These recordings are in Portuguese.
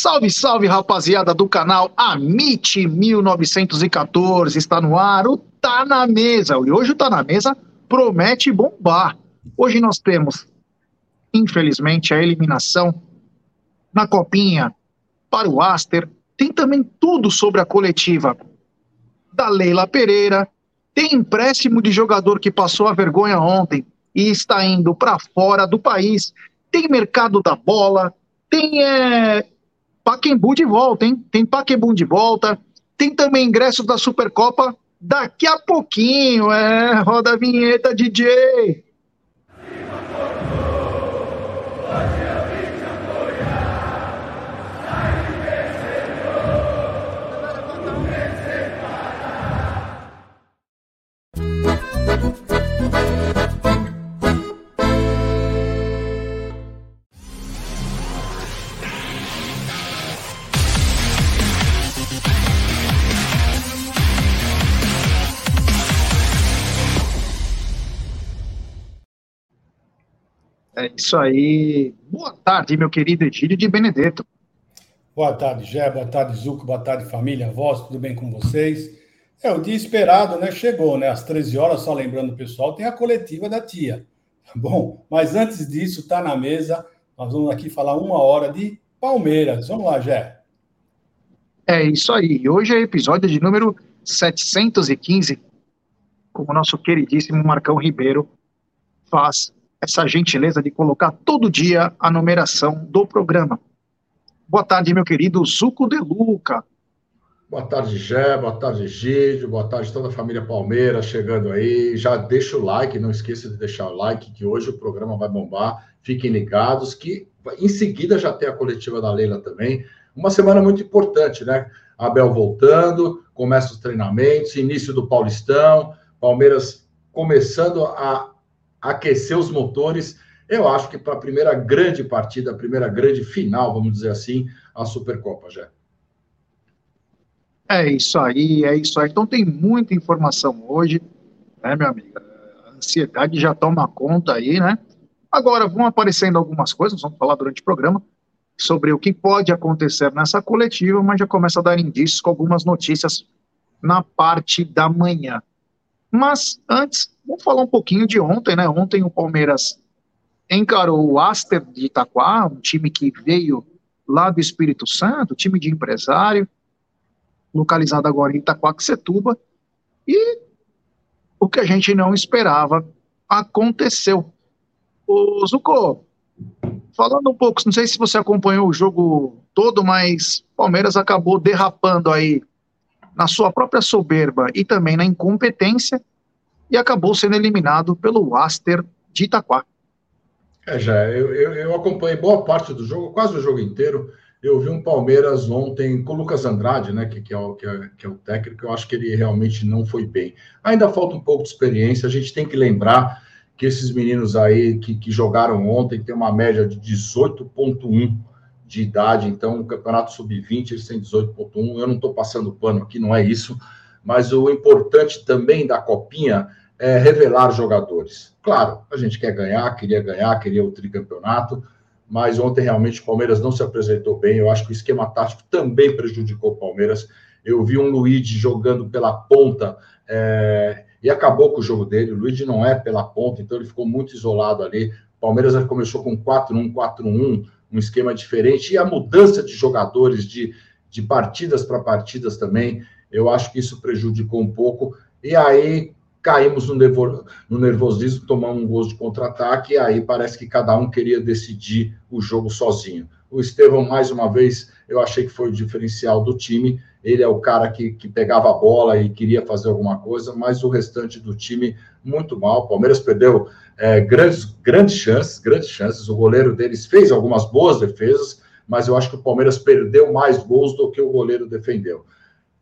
Salve, salve, rapaziada do canal Amit 1914, está no ar, o Tá na Mesa. E hoje o Tá na Mesa promete bombar. Hoje nós temos, infelizmente, a eliminação na copinha para o Aster. Tem também tudo sobre a coletiva da Leila Pereira. Tem empréstimo de jogador que passou a vergonha ontem e está indo para fora do país. Tem mercado da bola. Tem é, Paquembu de volta, hein? Tem Paquembu de volta. Tem também ingressos da Supercopa daqui a pouquinho. É, roda a vinheta, DJ. É isso aí. Boa tarde, meu querido Egílio de Benedetto. Boa tarde, Gé. Boa tarde, Zuco. Boa tarde, família, voz. Tudo bem com vocês? É, o dia esperado, né? Chegou, né? Às 13 horas, só lembrando o pessoal, tem a coletiva da tia. Tá bom, mas antes disso, tá na mesa. Nós vamos aqui falar uma hora de Palmeiras. Vamos lá, Gé. É isso aí. Hoje é episódio de número 715, como o nosso queridíssimo Marcão Ribeiro faz essa gentileza de colocar todo dia a numeração do programa. Boa tarde, meu querido Zuco de Luca. Boa tarde, Gé, boa tarde, Gídio, boa tarde toda a família Palmeiras chegando aí. Já deixa o like, não esqueça de deixar o like, que hoje o programa vai bombar. Fiquem ligados, que em seguida já tem a coletiva da Leila também. Uma semana muito importante, né? Abel voltando, começa os treinamentos, início do Paulistão, Palmeiras começando a aquecer os motores. Eu acho que para a primeira grande partida, a primeira grande final, vamos dizer assim, a Supercopa já. É isso aí, é isso aí. Então tem muita informação hoje, né, meu amigo? A ansiedade já toma conta aí, né? Agora vão aparecendo algumas coisas, vamos falar durante o programa, sobre o que pode acontecer nessa coletiva, mas já começa a dar indícios com algumas notícias na parte da manhã. Mas antes, vamos falar um pouquinho de ontem, né? Ontem o Palmeiras encarou o Aster de Itaquá, um time que veio lá do Espírito Santo, time de empresário, localizado agora em Itaquaquecetuba, e o que a gente não esperava aconteceu. O Zuko, falando um pouco, não sei se você acompanhou o jogo todo, mas Palmeiras acabou derrapando aí na sua própria soberba e também na incompetência, e acabou sendo eliminado pelo Aster de Itaquá. É, já, eu, eu, eu, acompanhei boa parte do jogo, quase o jogo inteiro. Eu vi um Palmeiras ontem com o Lucas Andrade, né, que, que, é o, que, é, que é o técnico, eu acho que ele realmente não foi bem. Ainda falta um pouco de experiência, a gente tem que lembrar que esses meninos aí que, que jogaram ontem têm uma média de 18,1 de idade, então o campeonato sub-20 eles têm 18.1. Eu não estou passando pano aqui, não é isso, mas o importante também da copinha é revelar jogadores. Claro, a gente quer ganhar, queria ganhar, queria o tricampeonato, mas ontem realmente o Palmeiras não se apresentou bem. Eu acho que o esquema tático também prejudicou o Palmeiras. Eu vi um Luigi jogando pela ponta é, e acabou com o jogo dele. O Luigi não é pela ponta, então ele ficou muito isolado ali. O Palmeiras começou com 4-1, 4-1 um esquema diferente, e a mudança de jogadores de, de partidas para partidas também, eu acho que isso prejudicou um pouco, e aí caímos no, nervo, no nervosismo, tomamos um gol de contra-ataque, e aí parece que cada um queria decidir o jogo sozinho. O Estevão, mais uma vez, eu achei que foi o diferencial do time, ele é o cara que, que pegava a bola e queria fazer alguma coisa, mas o restante do time muito mal. O Palmeiras perdeu é, grandes, grandes chances, grandes chances. O goleiro deles fez algumas boas defesas, mas eu acho que o Palmeiras perdeu mais gols do que o goleiro defendeu.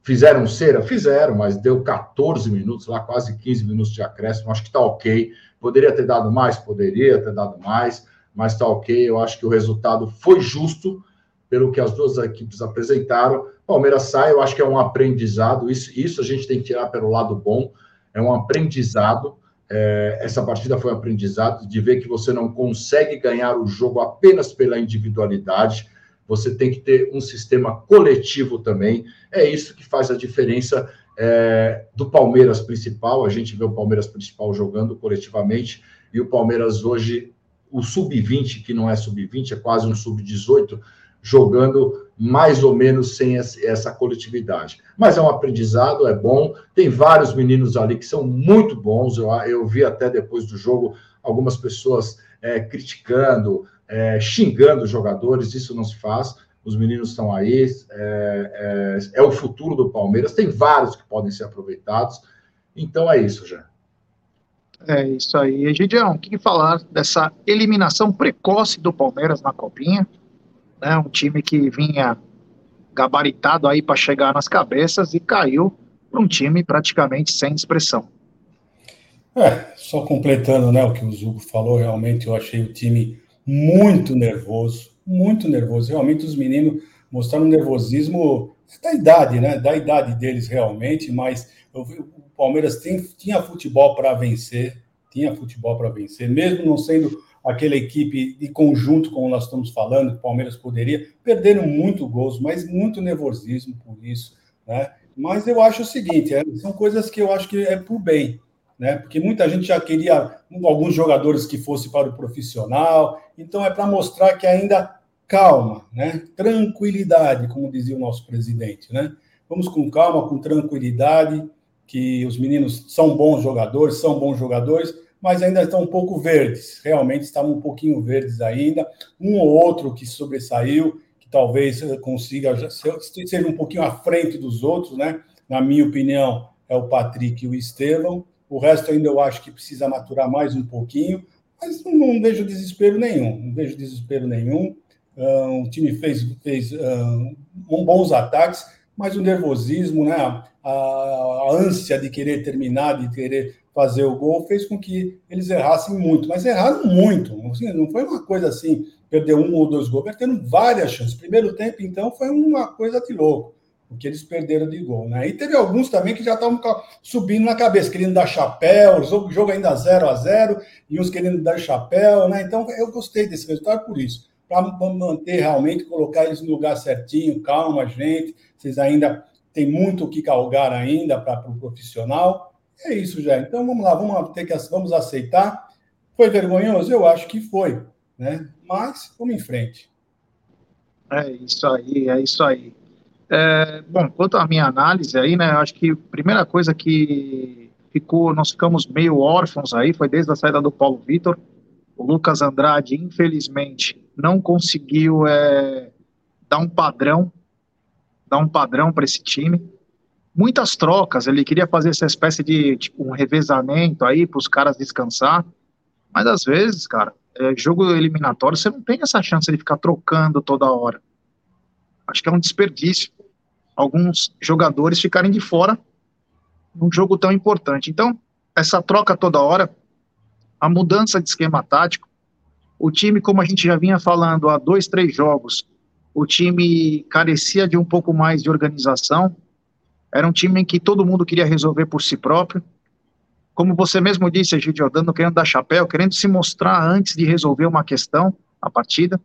Fizeram cera? Fizeram, mas deu 14 minutos, lá quase 15 minutos de acréscimo. Acho que está ok. Poderia ter dado mais? Poderia ter dado mais, mas está ok. Eu acho que o resultado foi justo pelo que as duas equipes apresentaram. Palmeiras sai, eu acho que é um aprendizado. Isso, isso a gente tem que tirar pelo lado bom. É um aprendizado é, essa partida foi um aprendizado de ver que você não consegue ganhar o jogo apenas pela individualidade. Você tem que ter um sistema coletivo também. É isso que faz a diferença é, do Palmeiras principal. A gente vê o Palmeiras principal jogando coletivamente e o Palmeiras hoje, o sub-20, que não é sub-20, é quase um sub-18, jogando mais ou menos sem essa coletividade. Mas é um aprendizado, é bom. Tem vários meninos ali que são muito bons. Eu, eu vi até depois do jogo algumas pessoas é, criticando, é, xingando os jogadores. Isso não se faz. Os meninos estão aí, é, é, é o futuro do Palmeiras. Tem vários que podem ser aproveitados. Então é isso, já. É isso aí. Gideão, o que falar dessa eliminação precoce do Palmeiras na Copinha? né? Um time que vinha gabaritado aí para chegar nas cabeças e caiu para um time praticamente sem expressão. É, só completando né, o que o Zugo falou, realmente eu achei o time muito nervoso, muito nervoso. Realmente os meninos mostraram nervosismo da idade, né? Da idade deles realmente, mas eu, o Palmeiras tem, tinha futebol para vencer, tinha futebol para vencer, mesmo não sendo aquela equipe de conjunto, como nós estamos falando, o Palmeiras poderia, perderam muito gols, mas muito nervosismo por isso, né? Mas eu acho o seguinte, é, são coisas que eu acho que é por bem, né? Porque muita gente já queria alguns jogadores que fossem para o profissional, então é para mostrar que ainda calma, né? Tranquilidade, como dizia o nosso presidente, né? Vamos com calma, com tranquilidade, que os meninos são bons jogadores, são bons jogadores, mas ainda estão um pouco verdes, realmente estavam um pouquinho verdes ainda. Um ou outro que sobressaiu, que talvez consiga ser um pouquinho à frente dos outros, né? Na minha opinião, é o Patrick e o Estevão. O resto ainda eu acho que precisa maturar mais um pouquinho, mas não, não vejo desespero nenhum, não vejo desespero nenhum. Uh, o time fez, fez uh, bons ataques, mas o nervosismo, né? A, a, ânsia de querer terminar, de querer fazer o gol, fez com que eles errassem muito, mas erraram muito. Assim, não foi uma coisa assim, perder um ou dois gols, perderam várias chances. Primeiro tempo, então, foi uma coisa de louco, o que eles perderam de gol. Né? E teve alguns também que já estavam subindo na cabeça, querendo dar chapéu, o jogo ainda 0 a 0 e uns querendo dar chapéu. Né? Então, eu gostei desse resultado por isso. Para manter realmente, colocar eles no lugar certinho, calma, gente. Vocês ainda têm muito o que calgar ainda para o pro profissional é isso, já. Então vamos lá, vamos ter que vamos aceitar. Foi vergonhoso? Eu acho que foi, né? Mas vamos em frente. É isso aí, é isso aí. É, bom, quanto à minha análise aí, né? Acho que a primeira coisa que ficou, nós ficamos meio órfãos aí, foi desde a saída do Paulo Vitor. O Lucas Andrade, infelizmente, não conseguiu é, dar um padrão, dar um padrão para esse time muitas trocas. Ele queria fazer essa espécie de tipo, um revezamento aí para os caras descansar. Mas às vezes, cara, é, jogo eliminatório, você não tem essa chance de ficar trocando toda hora. Acho que é um desperdício. Alguns jogadores ficarem de fora num jogo tão importante. Então, essa troca toda hora, a mudança de esquema tático, o time, como a gente já vinha falando há dois, três jogos, o time carecia de um pouco mais de organização, era um time em que todo mundo queria resolver por si próprio. Como você mesmo disse, Egidio, dando querendo dar chapéu, querendo se mostrar antes de resolver uma questão, a partida.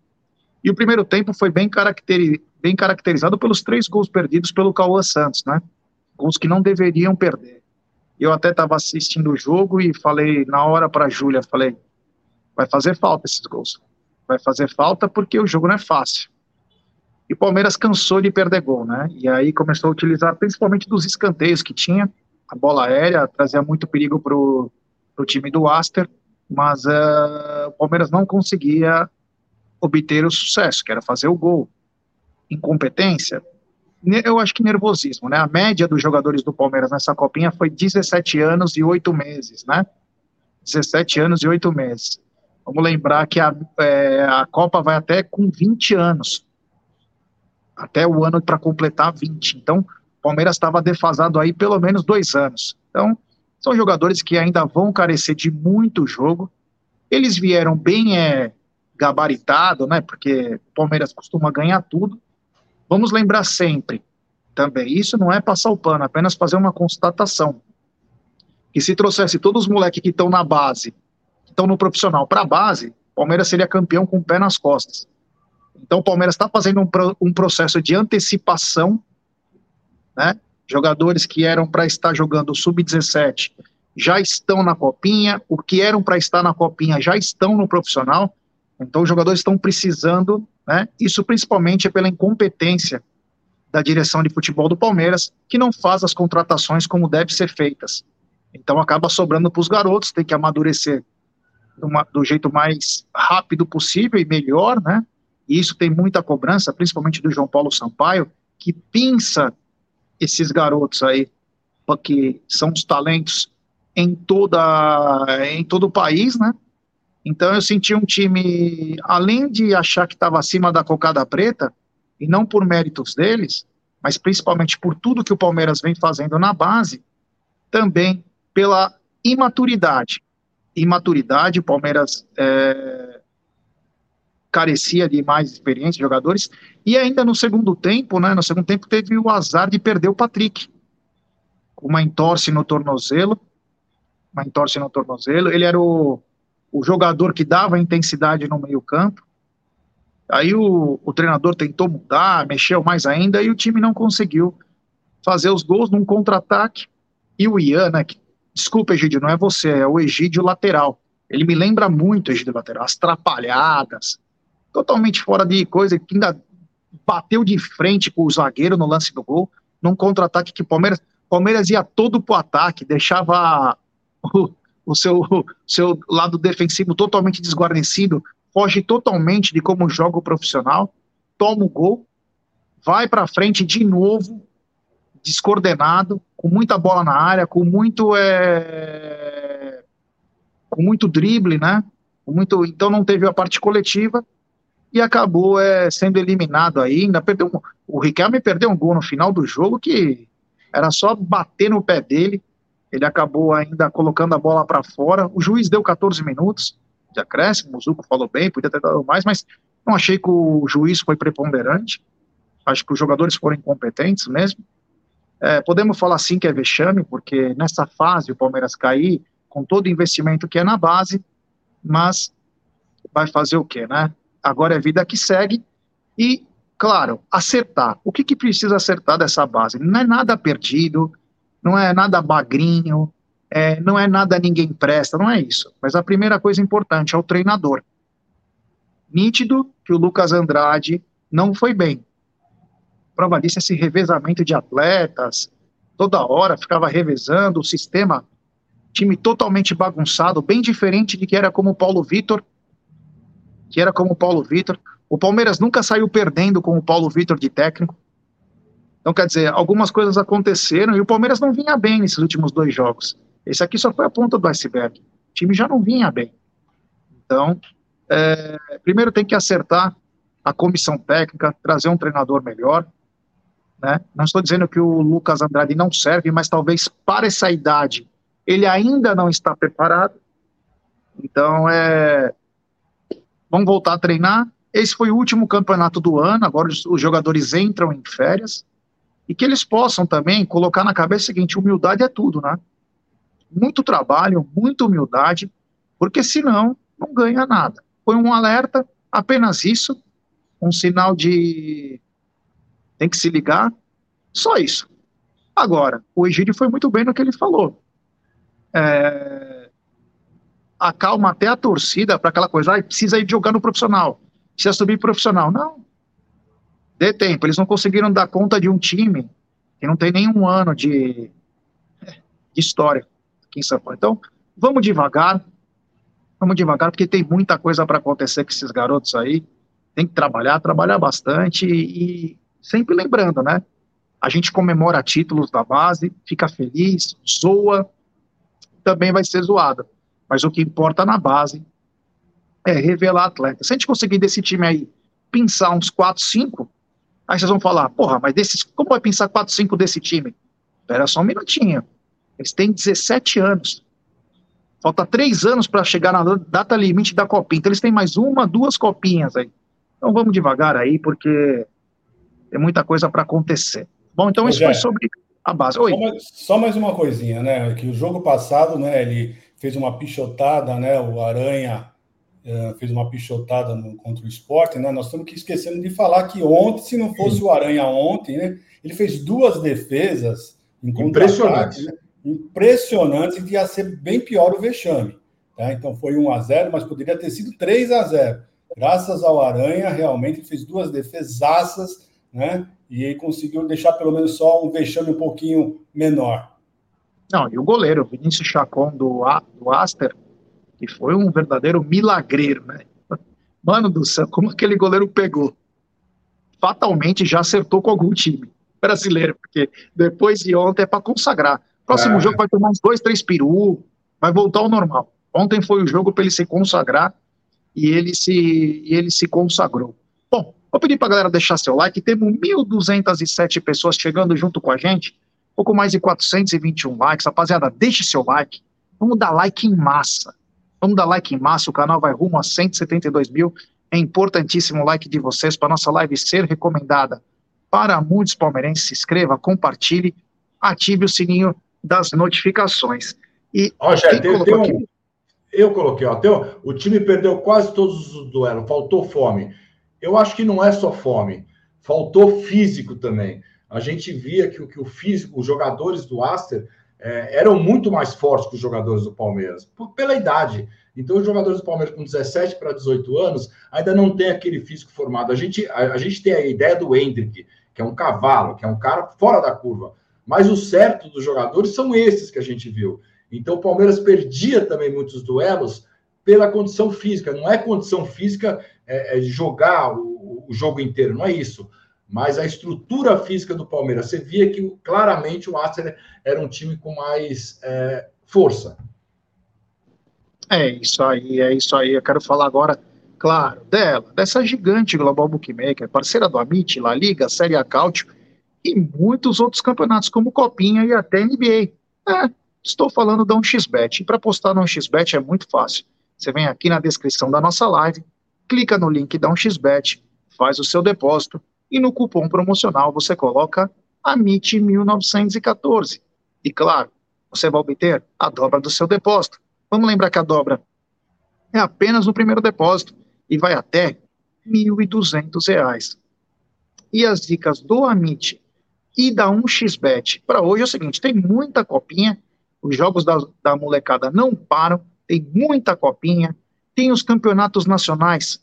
E o primeiro tempo foi bem, caracteri bem caracterizado pelos três gols perdidos pelo Cauã Santos, né? Gols que não deveriam perder. Eu até estava assistindo o jogo e falei na hora para a Júlia, falei, vai fazer falta esses gols. Vai fazer falta porque o jogo não é fácil. E o Palmeiras cansou de perder gol, né? E aí começou a utilizar principalmente dos escanteios que tinha, a bola aérea trazia muito perigo para o time do Aster, mas uh, o Palmeiras não conseguia obter o sucesso, que era fazer o gol. Incompetência, eu acho que nervosismo, né? A média dos jogadores do Palmeiras nessa copinha foi 17 anos e 8 meses, né? 17 anos e 8 meses. Vamos lembrar que a, é, a Copa vai até com 20 anos até o ano para completar 20. Então, o Palmeiras estava defasado aí pelo menos dois anos. Então, são jogadores que ainda vão carecer de muito jogo. Eles vieram bem é, gabaritado, né? Porque o Palmeiras costuma ganhar tudo. Vamos lembrar sempre também, isso não é passar o pano, é apenas fazer uma constatação. Que se trouxesse todos os moleques que estão na base, que estão no profissional para a base, Palmeiras seria campeão com o pé nas costas. Então o Palmeiras está fazendo um, um, processo de antecipação, né? Jogadores que eram para estar jogando o sub-17 já estão na copinha, o que eram para estar na copinha já estão no profissional. Então os jogadores estão precisando, né? Isso principalmente é pela incompetência da direção de futebol do Palmeiras, que não faz as contratações como deve ser feitas. Então acaba sobrando para os garotos, tem que amadurecer uma, do jeito mais rápido possível e melhor, né? E isso tem muita cobrança, principalmente do João Paulo Sampaio, que pinça esses garotos aí, porque são os talentos em toda em todo o país, né? Então eu senti um time, além de achar que estava acima da cocada preta, e não por méritos deles, mas principalmente por tudo que o Palmeiras vem fazendo na base, também pela imaturidade. Imaturidade, o Palmeiras é, carecia de mais experiência de jogadores, e ainda no segundo tempo, né, no segundo tempo teve o azar de perder o Patrick, uma entorse no tornozelo, uma entorse no tornozelo, ele era o, o jogador que dava intensidade no meio campo, Aí o, o treinador tentou mudar, mexeu mais ainda e o time não conseguiu fazer os gols num contra-ataque. E o Ian, né, que, desculpa, Egídio, não é você, é o Egídio lateral. Ele me lembra muito o Egídio lateral, as trapalhadas, totalmente fora de coisa, que ainda bateu de frente com o zagueiro no lance do gol, num contra-ataque que o Palmeiras, Palmeiras ia todo pro ataque, deixava o, o seu, seu lado defensivo totalmente desguarnecido, foge totalmente de como joga o profissional, toma o gol, vai para frente de novo, descoordenado, com muita bola na área, com muito é, com muito drible, né? Com muito, então não teve a parte coletiva e acabou é, sendo eliminado ainda. Perdeu um, o Riquelme perdeu um gol no final do jogo que era só bater no pé dele. Ele acabou ainda colocando a bola para fora. O juiz deu 14 minutos de acréscimo, o Zuco falou bem, podia ter dado mais, mas não achei que o juiz foi preponderante, acho que os jogadores foram incompetentes mesmo. É, podemos falar sim que é vexame, porque nessa fase o Palmeiras cair, com todo o investimento que é na base, mas vai fazer o quê, né? Agora é vida que segue e, claro, acertar. O que, que precisa acertar dessa base? Não é nada perdido, não é nada magrinho, é, não é nada ninguém presta, não é isso. Mas a primeira coisa importante é o treinador. Nítido que o Lucas Andrade não foi bem. Prova disso esse revezamento de atletas, toda hora ficava revezando o sistema, time totalmente bagunçado, bem diferente de que era como o Paulo Vitor, que era como o Paulo Vitor. O Palmeiras nunca saiu perdendo com o Paulo Vitor de técnico. Então, quer dizer, algumas coisas aconteceram e o Palmeiras não vinha bem nesses últimos dois jogos. Esse aqui só foi a ponta do iceberg. O time já não vinha bem. Então, é, primeiro tem que acertar a comissão técnica, trazer um treinador melhor. Né? Não estou dizendo que o Lucas Andrade não serve, mas talvez para essa idade ele ainda não está preparado. Então, é, vamos voltar a treinar. Esse foi o último campeonato do ano, agora os, os jogadores entram em férias. E que eles possam também colocar na cabeça o seguinte: humildade é tudo, né? muito trabalho, muita humildade, porque senão não ganha nada. Foi um alerta, apenas isso, um sinal de tem que se ligar, só isso. Agora, o Egídio foi muito bem no que ele falou. É, acalma até a torcida para aquela coisa, ah, precisa ir jogar no profissional, precisa subir profissional. Não. Dê tempo, eles não conseguiram dar conta de um time que não tem nenhum ano de, de história aqui em São Paulo. Então, vamos devagar, vamos devagar, porque tem muita coisa para acontecer com esses garotos aí. Tem que trabalhar, trabalhar bastante e, e sempre lembrando, né? A gente comemora títulos da base, fica feliz, zoa, também vai ser zoado. Mas o que importa na base é revelar atleta. Se a gente conseguir desse time aí pensar uns 4, 5, aí vocês vão falar, porra, mas desses, como vai pensar 4, 5 desse time? Espera só um minutinho. Eles têm 17 anos. Falta três anos para chegar na data limite da copinha. Então eles têm mais uma, duas copinhas aí. Então vamos devagar aí, porque tem muita coisa para acontecer. Bom, então isso foi sobre a base. Oi. Só mais, só mais, uma coisinha, né? Que o jogo passado, né? Ele fez uma pichotada, né? O Aranha uh, fez uma pichotada no, contra o esporte, né? Nós estamos aqui esquecendo de falar que ontem, se não fosse Sim. o Aranha ontem, né? Ele fez duas defesas impressionantes. Né? Impressionantes e ia ser bem pior o vexame. Tá? Então foi 1 a 0 mas poderia ter sido 3 a 0 Graças ao Aranha, realmente fez duas defesaças, né? E conseguiu deixar pelo menos só um vexame um pouquinho menor. Não, e o goleiro, Vinícius Chacon do, do Aster, que foi um verdadeiro milagreiro, né? Mano do céu, como aquele goleiro pegou? Fatalmente já acertou com algum time brasileiro, porque depois de ontem é para consagrar. Próximo é. jogo vai tomar uns dois, três peru, vai voltar ao normal. Ontem foi o jogo para ele se consagrar e ele se, e ele se consagrou. Bom, vou pedir para galera deixar seu like. Temos 1.207 pessoas chegando junto com a gente, pouco mais de 421 likes. Rapaziada, deixe seu like. Vamos dar like em massa. Vamos dar like em massa. O canal vai rumo a 172 mil. É importantíssimo o like de vocês para nossa live ser recomendada para muitos palmeirenses. Se inscreva, compartilhe, ative o sininho das notificações. E já, tem, tem um, eu coloquei, ó, tem, o time perdeu quase todos os duelos, faltou fome. Eu acho que não é só fome, faltou físico também. A gente via que, que o físico, os jogadores do Aster é, eram muito mais fortes que os jogadores do Palmeiras, por, pela idade. Então, os jogadores do Palmeiras com 17 para 18 anos ainda não tem aquele físico formado. A gente, a, a gente tem a ideia do Hendrick, que é um cavalo, que é um cara fora da curva. Mas o certo dos jogadores são esses que a gente viu. Então, o Palmeiras perdia também muitos duelos pela condição física. Não é condição física é, é jogar o, o, jogo inteiro, não é isso. Mas a estrutura física do Palmeiras, você via que claramente o Arsenal era um time com mais é, força. É isso aí, é isso aí. Eu quero falar agora, claro, dela, dessa gigante Global Bookmaker, parceira do Amit, La Liga, Série A Cautio e muitos outros campeonatos, como Copinha e até NBA. É, Estou falando da 1xBet. E para postar no 1xBet é muito fácil. Você vem aqui na descrição da nossa live, clica no link da 1xBet, faz o seu depósito e no cupom promocional você coloca AMIT1914. E claro, você vai obter a dobra do seu depósito. Vamos lembrar que a dobra é apenas no primeiro depósito e vai até R$ 1.200. E as dicas do Amit e da 1xBet para hoje é o seguinte: tem muita copinha os jogos da, da molecada não param, tem muita copinha, tem os campeonatos nacionais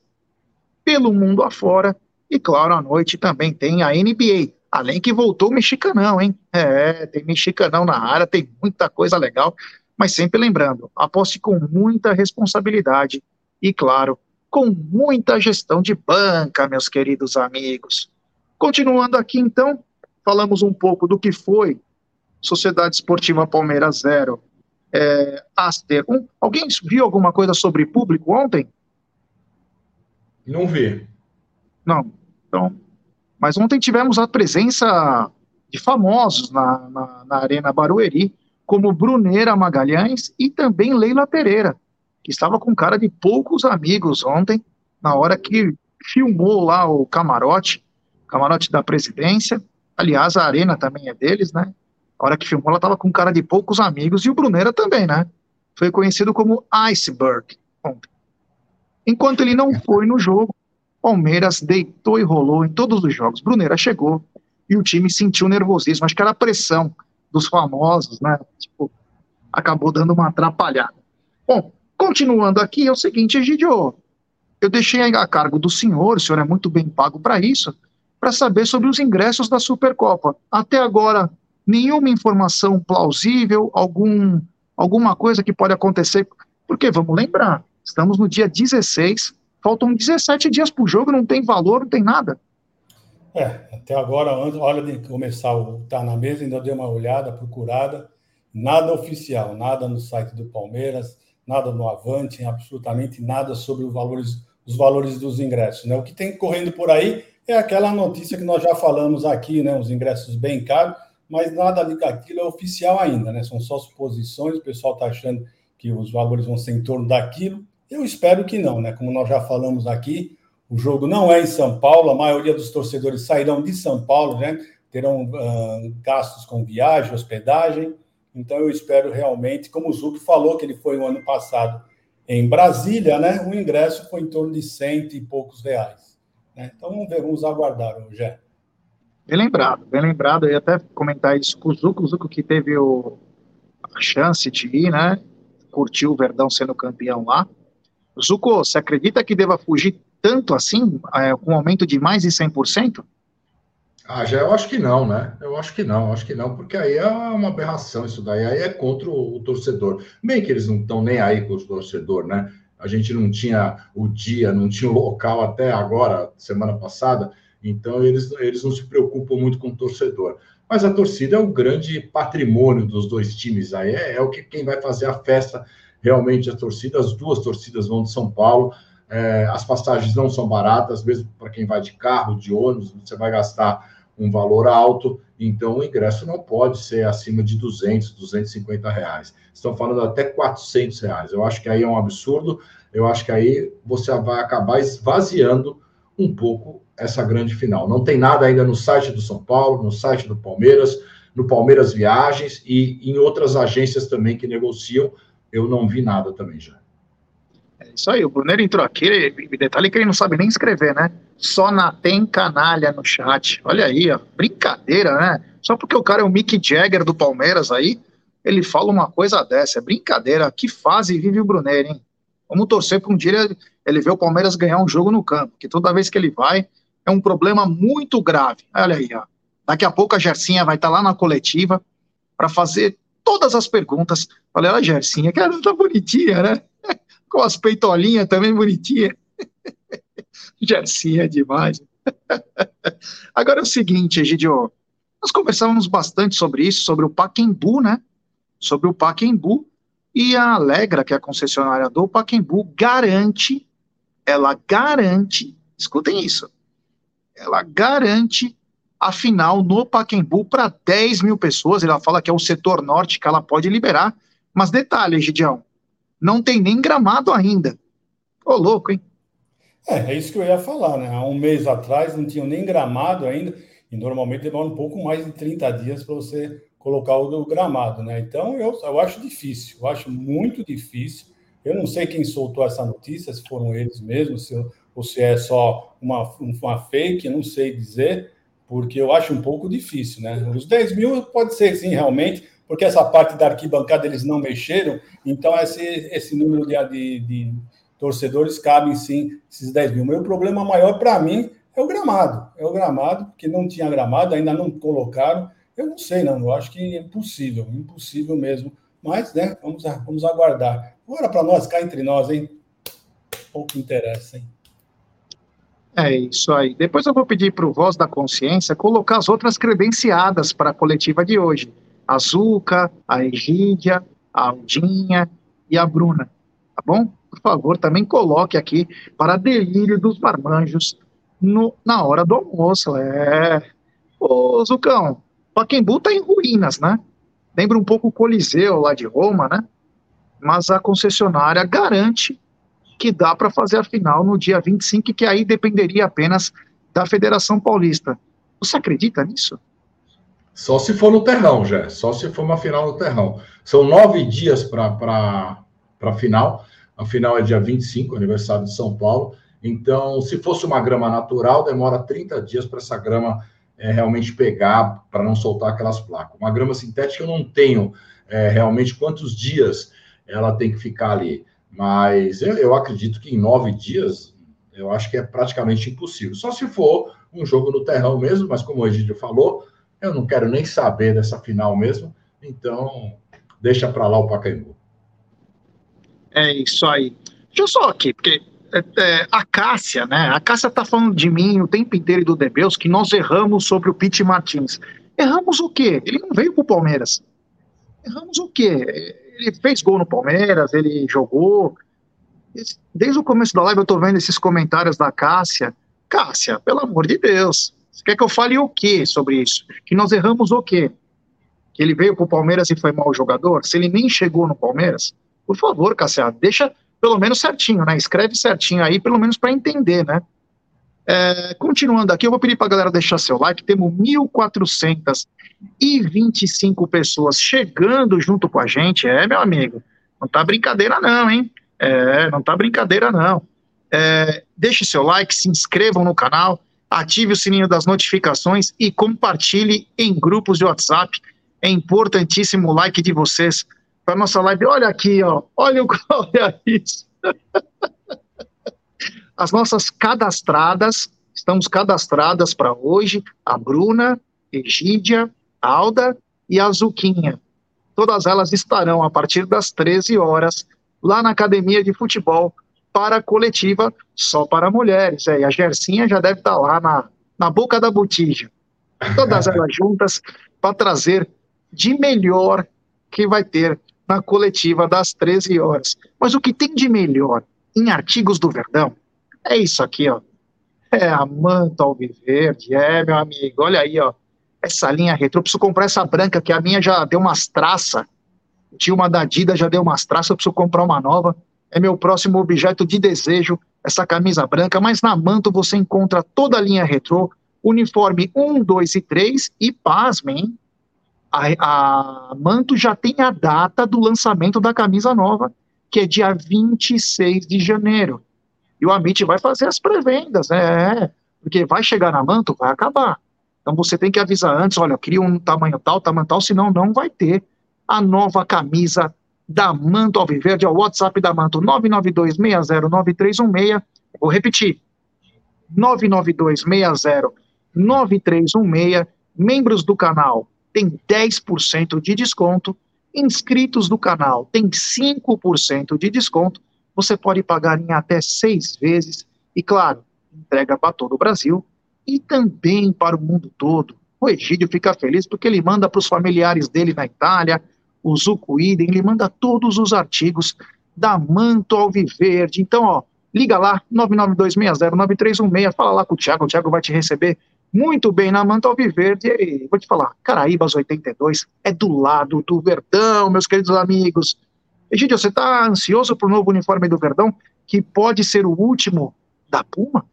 pelo mundo afora, e claro, à noite também tem a NBA, além que voltou o mexicanão, hein? É, tem mexicanão na área, tem muita coisa legal, mas sempre lembrando, aposte com muita responsabilidade e, claro, com muita gestão de banca, meus queridos amigos. Continuando aqui, então, falamos um pouco do que foi Sociedade Esportiva Palmeiras 0, é, Aster 1. Um. Alguém viu alguma coisa sobre público ontem? Não vi. Não. Então, mas ontem tivemos a presença de famosos na, na, na Arena Barueri, como Bruneira Magalhães e também Leila Pereira, que estava com cara de poucos amigos ontem, na hora que filmou lá o camarote, camarote da presidência. Aliás, a arena também é deles, né? A hora que filmou, ela estava com cara de poucos amigos, e o Brunera também, né? Foi conhecido como Iceberg ontem. Enquanto ele não foi no jogo, Palmeiras deitou e rolou em todos os jogos. Brunera chegou e o time sentiu nervosismo. Acho que era a pressão dos famosos, né? Tipo, acabou dando uma atrapalhada. Bom, continuando aqui, é o seguinte, Egidio. Eu deixei a cargo do senhor, o senhor é muito bem pago para isso, para saber sobre os ingressos da Supercopa. Até agora, nenhuma informação plausível, algum, alguma coisa que pode acontecer, porque vamos lembrar, estamos no dia 16, faltam 17 dias para o jogo, não tem valor, não tem nada. É, até agora, antes, hora de começar o Tá na Mesa, ainda dei uma olhada, procurada, nada oficial, nada no site do Palmeiras, nada no Avante, absolutamente nada sobre os valores, os valores dos ingressos. Né? O que tem correndo por aí é aquela notícia que nós já falamos aqui, né? os ingressos bem caros, mas nada daquilo é oficial ainda, né? São só suposições, o pessoal está achando que os valores vão ser em torno daquilo. Eu espero que não, né? Como nós já falamos aqui, o jogo não é em São Paulo, a maioria dos torcedores sairão de São Paulo, né? Terão uh, gastos com viagem, hospedagem. Então eu espero realmente, como o Zuc falou que ele foi o ano passado, em Brasília, né, o ingresso foi em torno de cento e poucos reais. Né? Então vamos ver, vamos aguardar, Rogério. Bem lembrado, bem lembrado. Eu ia até comentar isso com o Zuco, o Zuco que teve o, a chance de ir, né? Curtiu o Verdão sendo campeão lá. Zuco, você acredita que deva fugir tanto assim, é, com um aumento de mais de 100%? Ah, já eu acho que não, né? Eu acho que não, acho que não, porque aí é uma aberração isso daí, aí é contra o, o torcedor. Bem que eles não estão nem aí com o torcedor, né? A gente não tinha o dia, não tinha o local até agora, semana passada, então eles, eles não se preocupam muito com o torcedor. Mas a torcida é o grande patrimônio dos dois times aí, é, é o que quem vai fazer a festa realmente a torcida, as duas torcidas vão de São Paulo. É, as passagens não são baratas, mesmo para quem vai de carro, de ônibus, você vai gastar um valor alto, então o ingresso não pode ser acima de 200, 250 reais. Estão falando até 400 reais. Eu acho que aí é um absurdo, eu acho que aí você vai acabar esvaziando um pouco essa grande final. Não tem nada ainda no site do São Paulo, no site do Palmeiras, no Palmeiras Viagens e em outras agências também que negociam. Eu não vi nada também já. É isso aí, o Brunner entrou aqui, detalhe que ele não sabe nem escrever, né? Só na tem canalha no chat. Olha aí, ó, brincadeira, né? Só porque o cara é o Mick Jagger do Palmeiras aí, ele fala uma coisa dessa. É brincadeira. Que fase vive o Brunner, hein? Vamos torcer para um dia ele, ele ver o Palmeiras ganhar um jogo no campo, que toda vez que ele vai é um problema muito grave. Olha aí, ó. Daqui a pouco a Gercinha vai estar tá lá na coletiva para fazer todas as perguntas. Olha, a Gercinha, que ela tá bonitinha, né? com as peitolinhas também bonitinhas. Gercinha é demais. Agora é o seguinte, Egidio, nós conversávamos bastante sobre isso, sobre o Paquembu, né? Sobre o Paquembu, e a Alegra, que é a concessionária do Paquembu, garante, ela garante, escutem isso, ela garante a final no Paquembu para 10 mil pessoas, ela fala que é o setor norte que ela pode liberar, mas detalhe, Gidião, não tem nem gramado ainda. Ô, louco, hein? É, é isso que eu ia falar, né? Há um mês atrás não tinham nem gramado ainda, e normalmente demora um pouco mais de 30 dias para você colocar o gramado, né? Então eu, eu acho difícil, eu acho muito difícil. Eu não sei quem soltou essa notícia, se foram eles mesmos, se, ou se é só uma, uma fake, não sei dizer, porque eu acho um pouco difícil, né? Os 10 mil pode ser sim, realmente, porque essa parte da arquibancada eles não mexeram, então esse, esse número de, de, torcedores cabem sim esses 10 mil. Meu problema maior para mim é o gramado. É o gramado, porque não tinha gramado, ainda não colocaram. Eu não sei, não. Eu acho que é impossível, impossível mesmo. Mas, né, vamos, vamos aguardar. Agora, para nós, cá entre nós, hein? Pouco interessa, hein? É isso aí. Depois eu vou pedir para o Voz da Consciência colocar as outras credenciadas para a coletiva de hoje a Zuca, a Egídia, a Aldinha e a Bruna, tá bom? Por favor, também coloque aqui para delírio dos marmanjos no, na hora do almoço. É. Ô, Zucão, Paquembu tá em ruínas, né? Lembra um pouco o Coliseu lá de Roma, né? Mas a concessionária garante que dá para fazer a final no dia 25, que aí dependeria apenas da Federação Paulista. Você acredita nisso? Só se for no terrão, já. Só se for uma final no terrão. São nove dias para a final. A final é dia 25, aniversário de São Paulo. Então, se fosse uma grama natural, demora 30 dias para essa grama é, realmente pegar, para não soltar aquelas placas. Uma grama sintética eu não tenho é, realmente quantos dias ela tem que ficar ali. Mas eu, eu acredito que em nove dias, eu acho que é praticamente impossível. Só se for um jogo no terrão mesmo, mas como o Egídio falou, eu não quero nem saber dessa final mesmo, então deixa para lá o Pacaembu. É isso aí. Deixa eu só aqui, porque é, é, a Cássia, né? A Cássia tá falando de mim o tempo inteiro e do Debeus que nós erramos sobre o Pete Martins. Erramos o quê? Ele não veio pro Palmeiras. Erramos o quê? Ele fez gol no Palmeiras, ele jogou. Desde o começo da live eu tô vendo esses comentários da Cássia. Cássia, pelo amor de Deus, você quer que eu fale o quê sobre isso? Que nós erramos o quê? Que ele veio para o Palmeiras e foi mau jogador? Se ele nem chegou no Palmeiras? Por favor, Cassia, deixa pelo menos certinho, né? Escreve certinho aí, pelo menos para entender, né? É, continuando aqui, eu vou pedir para a galera deixar seu like. Temos 1.425 pessoas chegando junto com a gente. É, meu amigo, não tá brincadeira não, hein? É, não tá brincadeira, não. É, deixe seu like, se inscrevam no canal, ative o sininho das notificações e compartilhe em grupos de WhatsApp. É importantíssimo o like de vocês para nossa live. Olha aqui, ó. Olha, olha isso. As nossas cadastradas, estamos cadastradas para hoje, a Bruna, Egídia, Alda e a Zuquinha. Todas elas estarão a partir das 13 horas lá na academia de futebol para a coletiva só para mulheres. É, e a Gercinha já deve estar lá na, na boca da botija. Todas elas juntas para trazer de melhor que vai ter na coletiva das 13 horas. Mas o que tem de melhor em artigos do Verdão é isso aqui, ó. É a manta alviverde, é, meu amigo, olha aí, ó. Essa linha retrô, preciso comprar essa branca, que a minha já deu umas traças. Tinha uma da Adidas, já deu umas traças, eu preciso comprar uma nova. É meu próximo objeto de desejo, essa camisa branca, mas na Manto você encontra toda a linha retrô, uniforme 1, 2 e 3, e pasmem, a, a Manto já tem a data do lançamento da camisa nova, que é dia 26 de janeiro. E o Amit vai fazer as pré-vendas, né? Porque vai chegar na Manto, vai acabar. Então você tem que avisar antes, olha, queria um tamanho tal, tamanho tal, senão não vai ter a nova camisa da Manto Alviverde, é o WhatsApp da Manto, 992609316. Vou repetir, 992609316. Membros do canal tem 10% de desconto. Inscritos do canal tem 5% de desconto. Você pode pagar em até seis vezes. E, claro, entrega para todo o Brasil e também para o mundo todo. O Egídio fica feliz porque ele manda para os familiares dele na Itália, o Zuco Idem, ele manda todos os artigos da Manto Alviverde. Então, ó, liga lá, 992609316, fala lá com o Thiago, o Thiago vai te receber muito bem na Manto Alviverde. E vou te falar, Caraíbas 82 é do lado do Verdão, meus queridos amigos. Egídio, você está ansioso para o novo uniforme do Verdão, que pode ser o último da Puma?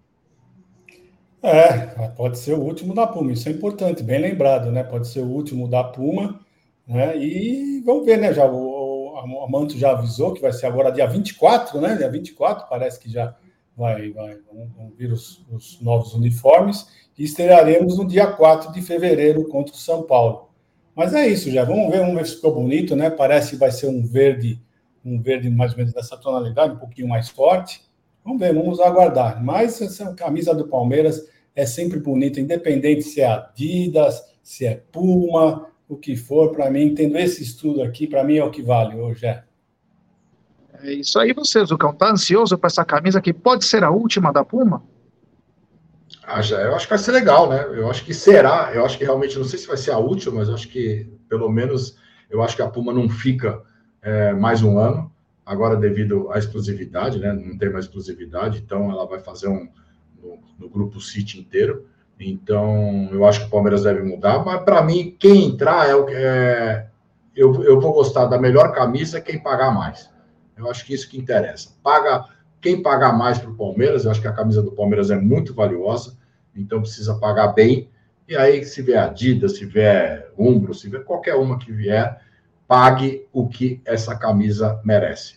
É, pode ser o último da Puma, isso é importante, bem lembrado, né? Pode ser o último da Puma, né? E vamos ver, né? Já o, a Manto já avisou que vai ser agora dia 24, né? Dia 24, parece que já vai, vai vão, vir os, os, novos uniformes e estrearemos no dia 4 de fevereiro contra o São Paulo. Mas é isso, já vamos ver, vamos ver se ficou bonito, né? Parece que vai ser um verde, um verde mais ou menos dessa tonalidade, um pouquinho mais forte. Vamos ver, vamos aguardar. Mas essa camisa do Palmeiras é sempre bonita, independente se é Adidas, se é Puma, o que for, para mim, tendo esse estudo aqui, para mim é o que vale hoje. É. é isso aí, você, Zucão, tá ansioso para essa camisa que pode ser a última da Puma? Ah, já, eu acho que vai ser legal, né? Eu acho que será, eu acho que realmente, não sei se vai ser a última, mas eu acho que, pelo menos, eu acho que a Puma não fica é, mais um ano, agora devido à exclusividade, né? Não tem mais exclusividade, então ela vai fazer um no, no grupo City inteiro. Então, eu acho que o Palmeiras deve mudar, mas para mim, quem entrar é o é, eu, eu vou gostar da melhor camisa quem pagar mais. Eu acho que isso que interessa. Paga quem pagar mais para o Palmeiras, eu acho que a camisa do Palmeiras é muito valiosa, então precisa pagar bem. E aí, se vier Adidas, se vier Umbro, se vier qualquer uma que vier, pague o que essa camisa merece.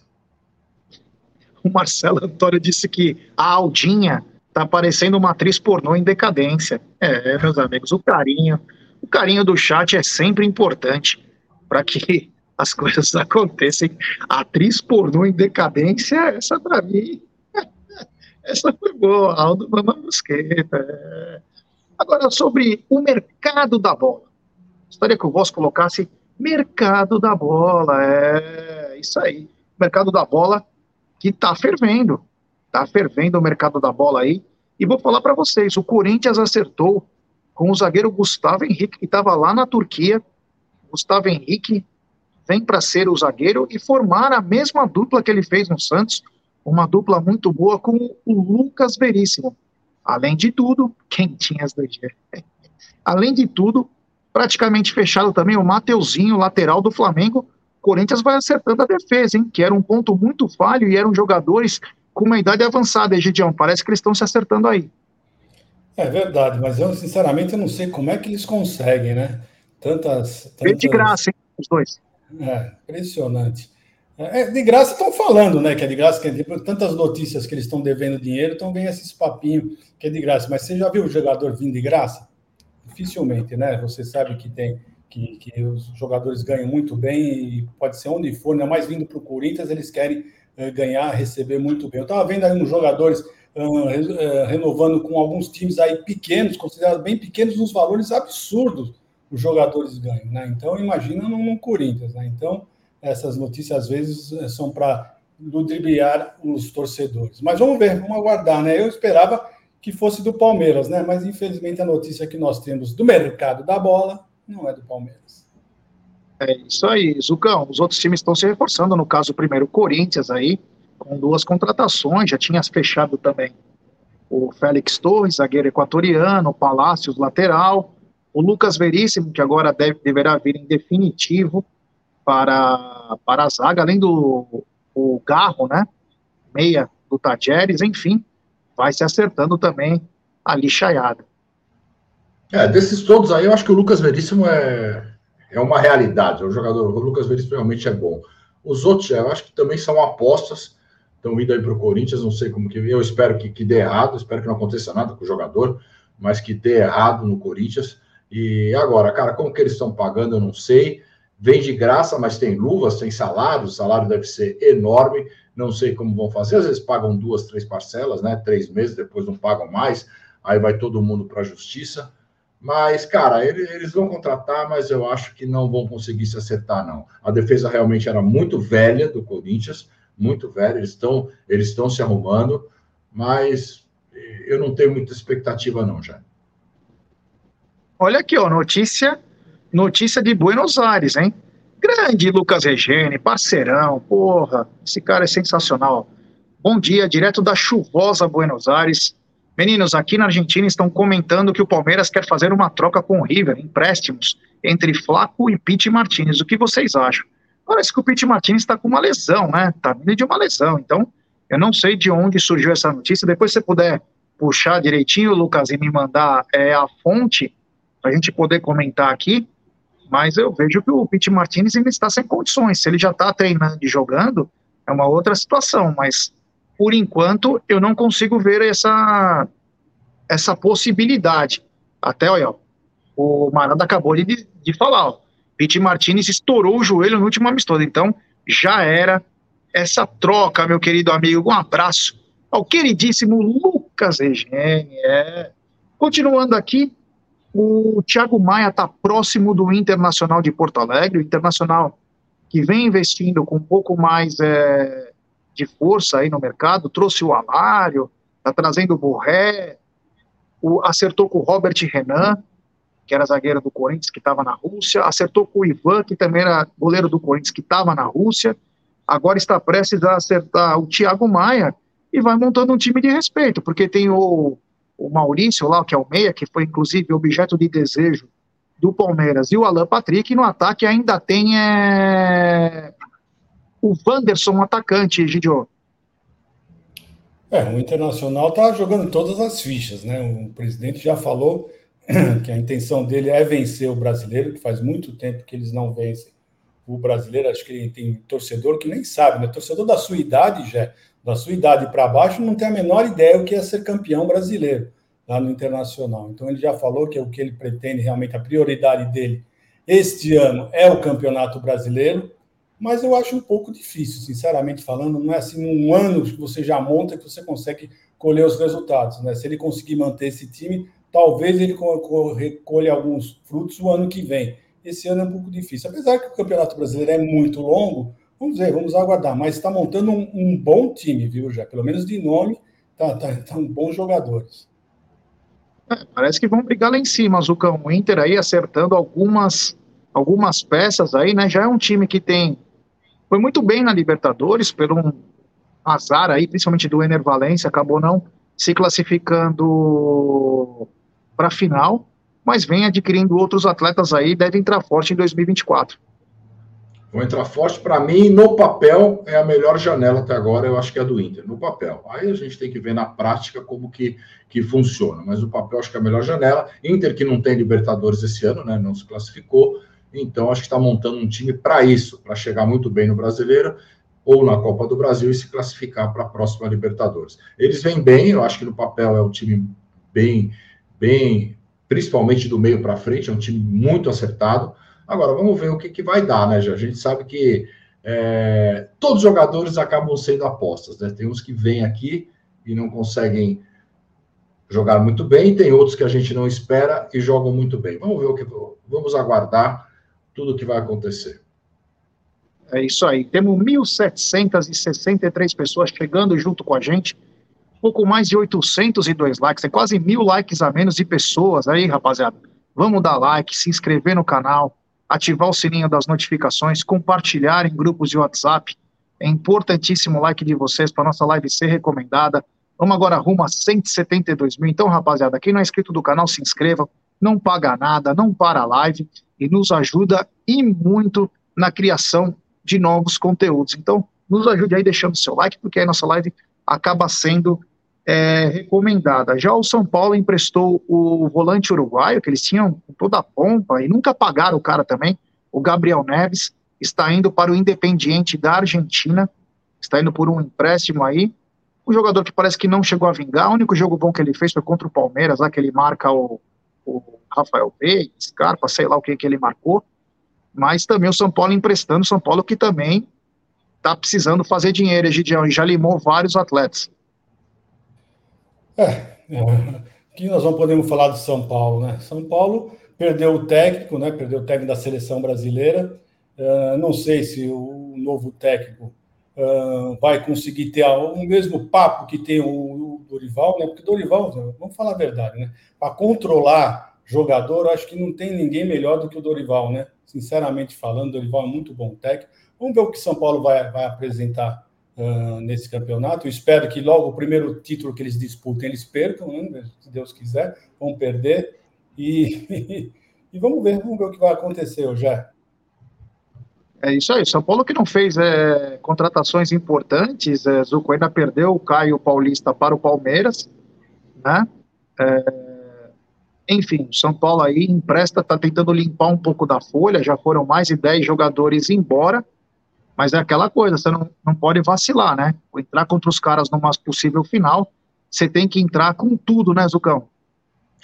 O Marcelo Antônio disse que a Aldinha tá parecendo uma atriz pornô em decadência. É, meus amigos, o carinho, o carinho do chat é sempre importante para que as coisas aconteçam. Atriz pornô em decadência, essa para mim, essa foi boa, Aldo Mamusqueta. É. Agora, sobre o mercado da bola. Gostaria que o Voz colocasse mercado da bola, é isso aí. Mercado da bola que está fervendo. Está fervendo o mercado da bola aí. E vou falar para vocês: o Corinthians acertou com o zagueiro Gustavo Henrique, que estava lá na Turquia. Gustavo Henrique vem para ser o zagueiro e formar a mesma dupla que ele fez no Santos, uma dupla muito boa com o Lucas Veríssimo. Além de tudo, quem tinha as dois Além de tudo, praticamente fechado também o Mateuzinho, lateral do Flamengo. O Corinthians vai acertando a defesa, hein? Que era um ponto muito falho e eram jogadores com uma idade avançada, Egidião. Parece que eles estão se acertando aí. É verdade, mas eu, sinceramente, eu não sei como é que eles conseguem, né? Tantas. tantas... de graça, hein, os dois. É, impressionante. É, de graça estão falando, né? Que é de graça, que é de, tantas notícias que eles estão devendo dinheiro, então vem esses papinho que é de graça. Mas você já viu o jogador vindo de graça? Dificilmente, né? Você sabe que tem que, que os jogadores ganham muito bem e pode ser onde for, ainda mais vindo para o Corinthians, eles querem uh, ganhar, receber muito bem. Eu estava vendo aí uns jogadores uh, uh, renovando com alguns times aí pequenos, considerados bem pequenos, nos valores absurdos os jogadores ganham, né? Então imagina no, no Corinthians, né? Então essas notícias às vezes eh, são para ludibriar os torcedores. Mas vamos ver, vamos aguardar, né? Eu esperava que fosse do Palmeiras, né? Mas infelizmente a notícia que nós temos do mercado da bola não é do Palmeiras. É isso aí, Zucão. Os outros times estão se reforçando, no caso, o primeiro Corinthians aí, com duas contratações, já tinha fechado também o Félix Torres, zagueiro equatoriano, o Palácios, lateral, o Lucas Veríssimo, que agora deve, deverá vir em definitivo, para, para a zaga, além do o Garro, né? Meia do Tajeres, enfim, vai se acertando também a lixaiada. É, desses todos aí, eu acho que o Lucas Veríssimo é, é uma realidade. O jogador, o Lucas Veríssimo realmente é bom. Os outros, eu acho que também são apostas, estão indo aí para o Corinthians, não sei como que. Eu espero que, que dê errado, espero que não aconteça nada com o jogador, mas que dê errado no Corinthians. E agora, cara, como que eles estão pagando, eu não sei vem de graça, mas tem luvas, tem salário, o salário deve ser enorme, não sei como vão fazer, às vezes pagam duas, três parcelas, né? Três meses, depois não pagam mais, aí vai todo mundo para a justiça. Mas, cara, eles vão contratar, mas eu acho que não vão conseguir se acertar, não. A defesa realmente era muito velha do Corinthians, muito velha, eles estão eles estão se arrumando, mas eu não tenho muita expectativa, não, já. Olha aqui, ó, notícia notícia de Buenos Aires, hein? Grande Lucas Regene, parceirão, porra, esse cara é sensacional. Bom dia, direto da chuvosa Buenos Aires. Meninos, aqui na Argentina estão comentando que o Palmeiras quer fazer uma troca com o River, empréstimos, entre Flaco e Pete Martinez. O que vocês acham? Parece que o Pete Martinez está com uma lesão, né? Tá vindo de uma lesão. Então, eu não sei de onde surgiu essa notícia. Depois, se você puder puxar direitinho, Lucas, e me mandar é, a fonte, para a gente poder comentar aqui. Mas eu vejo que o Pete Martinez ainda está sem condições. Se ele já está treinando e jogando, é uma outra situação. Mas, por enquanto, eu não consigo ver essa, essa possibilidade. Até, olha, o Maranda acabou de, de falar, ó, Pete Martinez estourou o joelho no último amistoso. Então, já era essa troca, meu querido amigo. Um abraço ao queridíssimo Lucas Regene. É. Continuando aqui, o Thiago Maia está próximo do Internacional de Porto Alegre, o Internacional que vem investindo com um pouco mais é, de força aí no mercado, trouxe o Alário, está trazendo o Borré, o, acertou com o Robert Renan, que era zagueiro do Corinthians, que estava na Rússia, acertou com o Ivan, que também era goleiro do Corinthians, que estava na Rússia, agora está prestes a acertar o Thiago Maia e vai montando um time de respeito, porque tem o o Maurício lá, que é o meia, que foi inclusive objeto de desejo do Palmeiras, e o Alan Patrick, no ataque ainda tem é... o Wanderson, atacante, Gidio. É, o Internacional está jogando todas as fichas, né? O presidente já falou que a intenção dele é vencer o brasileiro, que faz muito tempo que eles não vencem o brasileiro. Acho que tem torcedor que nem sabe, né? Torcedor da sua idade já da sua idade para baixo, não tem a menor ideia o que é ser campeão brasileiro lá no Internacional. Então, ele já falou que é o que ele pretende, realmente, a prioridade dele este ano é o Campeonato Brasileiro, mas eu acho um pouco difícil, sinceramente falando. Não é assim um ano que você já monta que você consegue colher os resultados. Né? Se ele conseguir manter esse time, talvez ele recolha alguns frutos o ano que vem. Esse ano é um pouco difícil. Apesar que o Campeonato Brasileiro é muito longo, Vamos ver, vamos aguardar. Mas está montando um, um, bom time, viu, já? Pelo menos de nome, tá, tá, tá um bons jogadores. É, parece que vão brigar lá em cima, Zucão. O Inter aí acertando algumas, algumas peças aí, né? Já é um time que tem. Foi muito bem na Libertadores, pelo um azar aí, principalmente do Ener Valência, acabou não se classificando para a final, mas vem adquirindo outros atletas aí, deve entrar forte em 2024. Vão entrar forte. Para mim, no papel, é a melhor janela até agora, eu acho que é a do Inter, no papel. Aí a gente tem que ver na prática como que, que funciona. Mas no papel, acho que é a melhor janela. Inter, que não tem Libertadores esse ano, né? Não se classificou. Então, acho que está montando um time para isso, para chegar muito bem no brasileiro. ou na Copa do Brasil e se classificar para a próxima Libertadores. Eles vêm bem, eu acho que no papel é um time bem, bem, principalmente do meio para frente, é um time muito acertado. Agora, vamos ver o que, que vai dar, né, já? A gente sabe que é, todos os jogadores acabam sendo apostas, né? Tem uns que vêm aqui e não conseguem jogar muito bem, tem outros que a gente não espera e jogam muito bem. Vamos ver o que vamos aguardar tudo o que vai acontecer. É isso aí. Temos 1.763 pessoas chegando junto com a gente. Pouco mais de 802 likes. É quase mil likes a menos de pessoas aí, rapaziada. Vamos dar like, se inscrever no canal, ativar o sininho das notificações, compartilhar em grupos de WhatsApp. É importantíssimo o like de vocês para nossa live ser recomendada. Vamos agora rumo a 172 mil. Então, rapaziada, quem não é inscrito do canal, se inscreva. Não paga nada, não para a live e nos ajuda e muito na criação de novos conteúdos. Então, nos ajude aí deixando seu like, porque aí nossa live acaba sendo é, recomendada. Já o São Paulo emprestou o volante uruguaio, que eles tinham com toda a pompa e nunca pagaram o cara também, o Gabriel Neves, está indo para o Independiente da Argentina, está indo por um empréstimo aí. Um jogador que parece que não chegou a vingar, o único jogo bom que ele fez foi contra o Palmeiras, lá que ele marca o, o Rafael Veiga, Scarpa, sei lá o que, que ele marcou mas também o São Paulo emprestando, São Paulo que também está precisando fazer dinheiro, Egidião, e já limou vários atletas. É, aqui nós não podemos falar de São Paulo, né? São Paulo perdeu o técnico, né? Perdeu o técnico da seleção brasileira. Uh, não sei se o novo técnico uh, vai conseguir ter o mesmo papo que tem o, Dorival, né? Porque Dorival, vamos falar a verdade, né? Para controlar jogador, acho que não tem ninguém melhor do que o Dorival, né? sinceramente falando, Dorival é muito bom técnico. Vamos ver o que São Paulo vai, vai apresentar nesse campeonato. Eu espero que logo o primeiro título que eles disputem, eles percam, né? se Deus quiser, vão perder. E, e vamos ver, vamos ver o que vai acontecer, já. É isso aí, São Paulo que não fez é, contratações importantes, é, Zuco ainda perdeu o Caio Paulista para o Palmeiras, né? É, enfim, São Paulo aí empresta, está tentando limpar um pouco da folha, já foram mais de 10 jogadores embora, mas é aquela coisa, você não, não pode vacilar, né? Entrar contra os caras numa possível final, você tem que entrar com tudo, né, Zucão?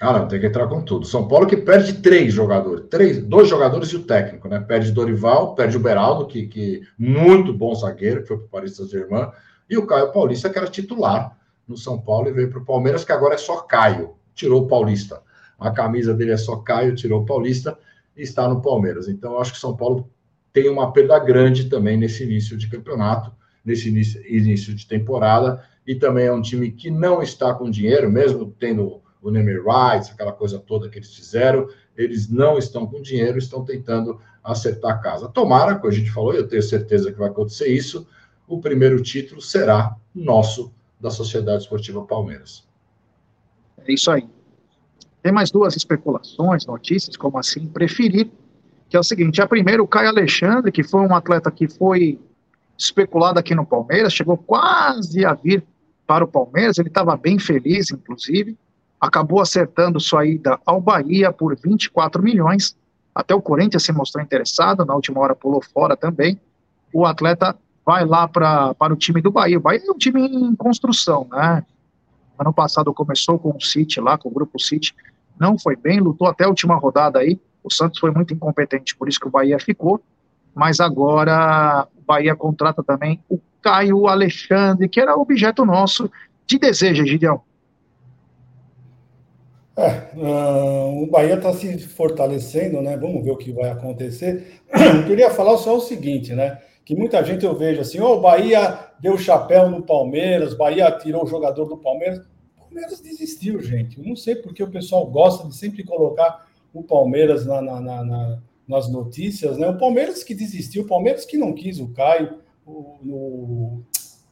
Não, tem que entrar com tudo. São Paulo que perde três jogadores, três, dois jogadores e o técnico, né? Perde Dorival, perde o Beraldo, que, que muito bom zagueiro, que foi para o Paris Saint-Germain, e o Caio Paulista, que era titular no São Paulo e veio para o Palmeiras, que agora é só Caio, tirou o Paulista a camisa dele é só Caio, tirou o Paulista e está no Palmeiras. Então, acho que São Paulo tem uma perda grande também nesse início de campeonato, nesse início, início de temporada, e também é um time que não está com dinheiro, mesmo tendo o Neymer Rights, aquela coisa toda que eles fizeram, eles não estão com dinheiro, estão tentando acertar a casa. Tomara, como a gente falou, eu tenho certeza que vai acontecer isso, o primeiro título será nosso da Sociedade Esportiva Palmeiras. É isso aí. Tem mais duas especulações, notícias, como assim preferir, que é o seguinte: a primeira, o Caio Alexandre, que foi um atleta que foi especulado aqui no Palmeiras, chegou quase a vir para o Palmeiras, ele estava bem feliz, inclusive, acabou acertando sua ida ao Bahia por 24 milhões, até o Corinthians se mostrou interessado, na última hora pulou fora também, o atleta vai lá pra, para o time do Bahia, o Bahia é um time em construção, né, ano passado começou com o City lá, com o Grupo City, não foi bem, lutou até a última rodada aí. O Santos foi muito incompetente, por isso que o Bahia ficou. Mas agora o Bahia contrata também o Caio Alexandre, que era objeto nosso de desejo, Gideão. É, uh, o Bahia está se fortalecendo, né? Vamos ver o que vai acontecer. Eu queria falar só o seguinte, né? Que muita gente eu vejo assim, oh, o Bahia deu chapéu no Palmeiras, Bahia tirou o jogador do Palmeiras. Palmeiras desistiu, gente. Eu não sei porque o pessoal gosta de sempre colocar o Palmeiras na, na, na, nas notícias, né? O Palmeiras que desistiu, o Palmeiras que não quis o Caio, o,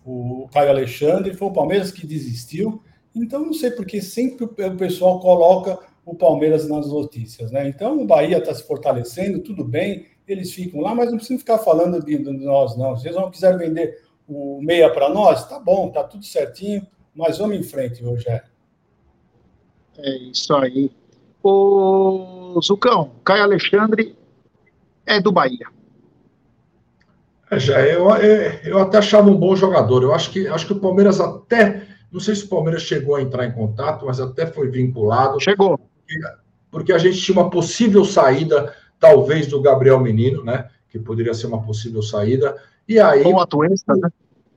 o, o Caio Alexandre, foi o Palmeiras que desistiu. Então, não sei porque sempre o pessoal coloca o Palmeiras nas notícias, né? Então, o Bahia está se fortalecendo, tudo bem, eles ficam lá, mas não precisam ficar falando de, de nós, não. Se eles não quiserem vender o meia para nós, tá bom, tá tudo certinho. Mas vamos em frente, Rogério. É isso aí. O Zucão, Caio Alexandre é do Bahia. É, já eu, eu até achava um bom jogador. Eu acho que, acho que o Palmeiras até. Não sei se o Palmeiras chegou a entrar em contato, mas até foi vinculado. Chegou. Porque, porque a gente tinha uma possível saída, talvez, do Gabriel Menino, né? Que poderia ser uma possível saída. E aí. Ou a Tuesta, né?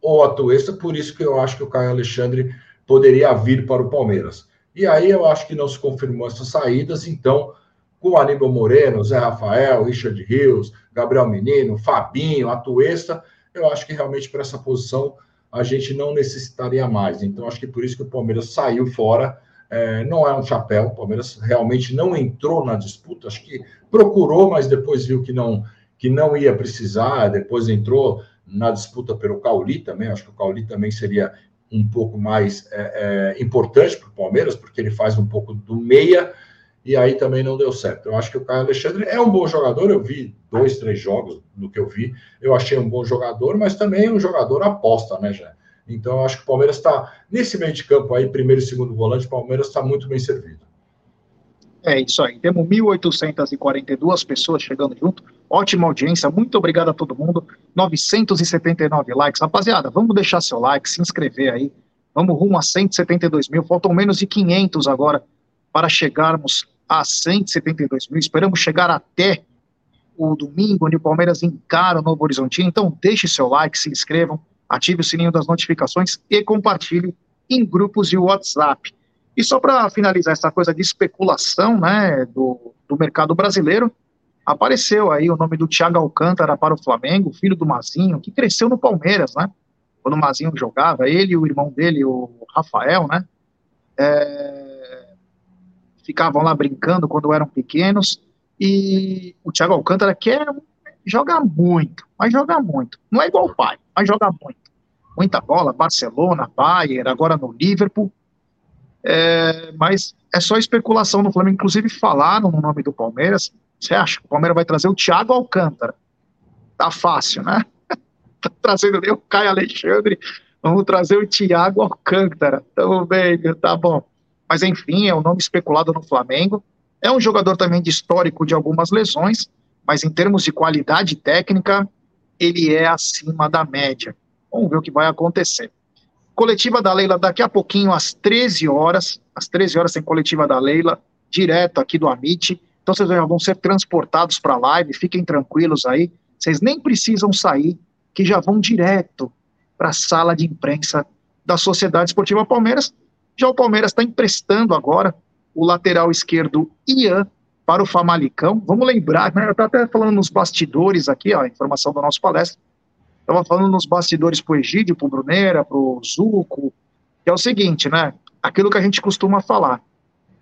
Ou a Tuesta, por isso que eu acho que o Caio Alexandre poderia vir para o Palmeiras. E aí eu acho que não se confirmou essas saídas, então, com Aníbal Moreno, Zé Rafael, Richard Rios, Gabriel Menino, Fabinho, Atuesta, eu acho que realmente para essa posição a gente não necessitaria mais. Então, acho que por isso que o Palmeiras saiu fora. É, não é um chapéu, o Palmeiras realmente não entrou na disputa, acho que procurou, mas depois viu que não, que não ia precisar, depois entrou na disputa pelo Cauli também, acho que o Cauli também seria um pouco mais é, é, importante para o Palmeiras, porque ele faz um pouco do meia, e aí também não deu certo. Eu acho que o Caio Alexandre é um bom jogador, eu vi dois, três jogos do que eu vi, eu achei um bom jogador, mas também um jogador aposta, né, já. Então, eu acho que o Palmeiras está, nesse meio de campo aí, primeiro e segundo volante, o Palmeiras está muito bem servido. É isso aí. Temos 1.842 pessoas chegando junto. Ótima audiência. Muito obrigado a todo mundo. 979 likes. Rapaziada, vamos deixar seu like, se inscrever aí. Vamos rumo a 172 mil. Faltam menos de 500 agora para chegarmos a 172 mil. Esperamos chegar até o domingo, onde o Palmeiras encara o Novo Horizonte. Então, deixe seu like, se inscrevam, ative o sininho das notificações e compartilhe em grupos de WhatsApp. E só para finalizar essa coisa de especulação né, do, do mercado brasileiro, apareceu aí o nome do Thiago Alcântara para o Flamengo, filho do Mazinho, que cresceu no Palmeiras, né? Quando o Mazinho jogava, ele e o irmão dele, o Rafael, né? É, ficavam lá brincando quando eram pequenos. E o Thiago Alcântara quer jogar muito, mas joga muito. Não é igual o pai, mas joga muito. Muita bola, Barcelona, Bayern, agora no Liverpool. É, mas é só especulação no Flamengo. Inclusive, falaram no nome do Palmeiras. Você acha que o Palmeiras vai trazer o Thiago Alcântara? Tá fácil, né? tá trazendo nem o Caio Alexandre. Vamos trazer o Thiago Alcântara. Tamo bem, tá bom. Mas enfim, é um nome especulado no Flamengo. É um jogador também de histórico de algumas lesões, mas em termos de qualidade técnica, ele é acima da média. Vamos ver o que vai acontecer. Coletiva da Leila daqui a pouquinho, às 13 horas. Às 13 horas tem coletiva da Leila, direto aqui do Amit. Então vocês já vão ser transportados para a live, fiquem tranquilos aí. Vocês nem precisam sair, que já vão direto para a sala de imprensa da Sociedade Esportiva Palmeiras. Já o Palmeiras está emprestando agora o lateral esquerdo Ian para o Famalicão. Vamos lembrar, né, eu estava até falando nos bastidores aqui, ó, a informação do nosso palestra, Estava falando nos bastidores pro Egídio, pro Bruneira, pro Zuco, que é o seguinte, né? Aquilo que a gente costuma falar.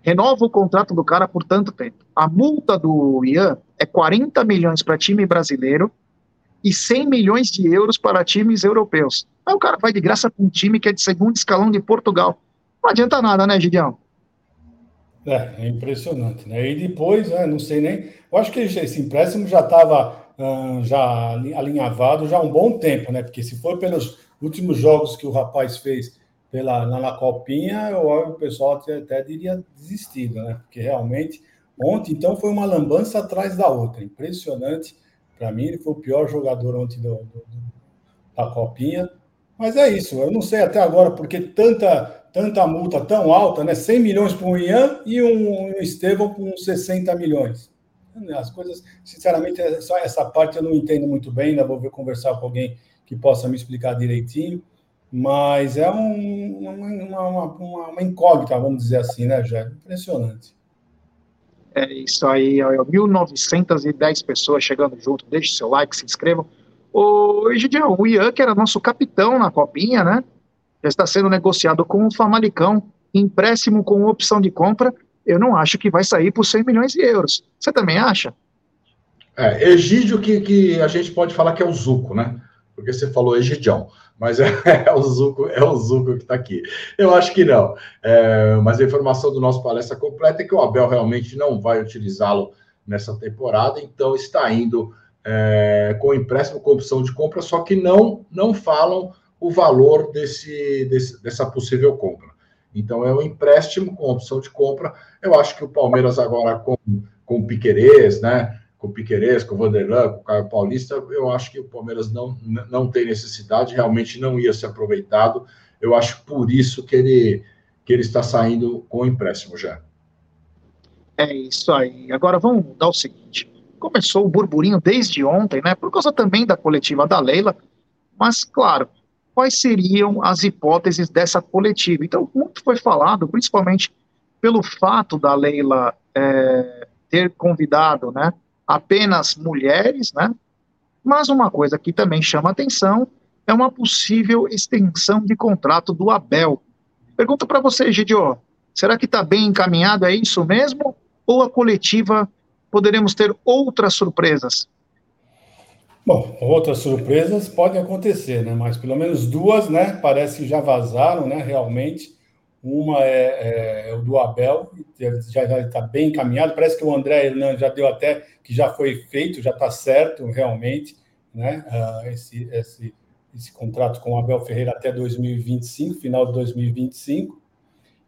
Renova o contrato do cara por tanto tempo. A multa do Ian é 40 milhões para time brasileiro e 100 milhões de euros para times europeus. Aí o cara vai de graça com um time que é de segundo escalão de Portugal. Não adianta nada, né, Gideão? É, é impressionante, né? E depois, né, não sei nem. Eu acho que esse empréstimo já estava já alinhavado já há um bom tempo, né? Porque se for pelos últimos jogos que o rapaz fez pela, na, na Copinha, eu, o pessoal até, até diria desistido, né? Porque realmente, ontem, então, foi uma lambança atrás da outra. Impressionante. Para mim, ele foi o pior jogador ontem do, do, da Copinha. Mas é isso, eu não sei até agora porque tanta, tanta multa tão alta, né? 100 milhões para o Ian e um, um Estevão com 60 milhões. As coisas, sinceramente, só essa parte eu não entendo muito bem, ainda vou ver conversar com alguém que possa me explicar direitinho, mas é um, uma, uma, uma, uma, incógnita, vamos dizer assim, né, Jé? Impressionante. É isso aí, ó, 1.910 pessoas chegando junto, deixe seu like, se inscrevam. O Egidião, o Ian, que era nosso capitão na Copinha, né, já está sendo negociado com o Famalicão, empréstimo com opção de compra, eu não acho que vai sair por 100 milhões de euros. Você também acha? É, Egídio que, que a gente pode falar que é o Zuco, né? Porque você falou Egidião, mas é, é o Zuco, é o Zuco que está aqui. Eu acho que não. É, mas a informação do nosso palestra completa é que o Abel realmente não vai utilizá-lo nessa temporada, então está indo é, com empréstimo com opção de compra, só que não não falam o valor desse, desse dessa possível compra. Então, é um empréstimo com opção de compra. Eu acho que o Palmeiras agora com, com o Piquerez, né, com o Piqueires, com o Vanderlan, com o Caio Paulista, eu acho que o Palmeiras não, não tem necessidade, realmente não ia ser aproveitado. Eu acho por isso que ele, que ele está saindo com empréstimo já. É isso aí. Agora vamos dar o seguinte: começou o burburinho desde ontem, né? Por causa também da coletiva da Leila, mas claro, quais seriam as hipóteses dessa coletiva? Então, muito foi falado, principalmente pelo fato da Leila é, ter convidado, né? Apenas mulheres, né? Mas uma coisa que também chama atenção é uma possível extensão de contrato do Abel. Pergunto para você, Gidio, será que está bem encaminhado, é isso mesmo? Ou a coletiva poderemos ter outras surpresas? Bom, outras surpresas podem acontecer, né? Mas pelo menos duas, né? Parece que já vazaram, né? Realmente. Uma é, é, é o do Abel, já está bem encaminhado. Parece que o André Hernan já deu até que já foi feito, já está certo realmente, né? Uh, esse, esse, esse contrato com o Abel Ferreira até 2025, final de 2025.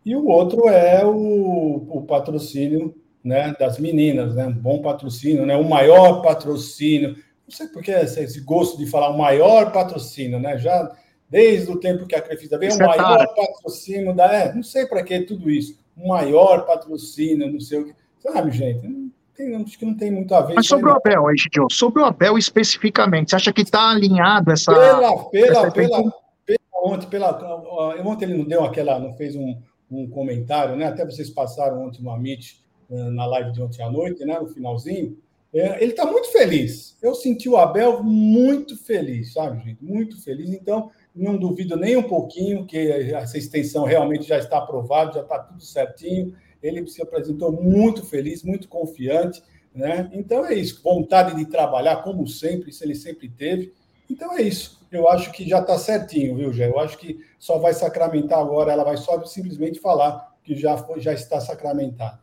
E o outro é o, o patrocínio né, das meninas, né? Um bom patrocínio, né? O maior patrocínio. Não sei por que esse gosto de falar o maior patrocínio, né? Já desde o tempo que a Crefisa veio, o é maior patrocínio da. É, não sei para que tudo isso. O maior patrocínio, não sei o que. Sabe, gente? Não tem, acho que não tem muito a ver. Mas sobre o Abel, Egidio, sobre o Abel especificamente, você acha que está alinhado essa. Pela, pela, essa pela, pela, ontem, pela, ontem ele não deu aquela, não fez um, um comentário, né? Até vocês passaram ontem no Amit, eh, na live de ontem à noite, né? No finalzinho. É, ele está muito feliz. Eu senti o Abel muito feliz, sabe, gente? Muito feliz. Então, não duvido nem um pouquinho que essa extensão realmente já está aprovada, já está tudo certinho. Ele se apresentou muito feliz, muito confiante, né? Então é isso, vontade de trabalhar, como sempre, isso ele sempre teve. Então é isso. Eu acho que já está certinho, viu, Gé? Eu acho que só vai sacramentar agora, ela vai só simplesmente falar que já, foi, já está sacramentado.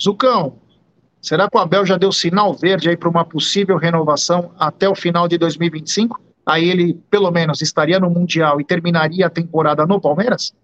Zucão, será que o Abel já deu sinal verde aí para uma possível renovação até o final de 2025? Aí ele, pelo menos, estaria no Mundial e terminaria a temporada no Palmeiras?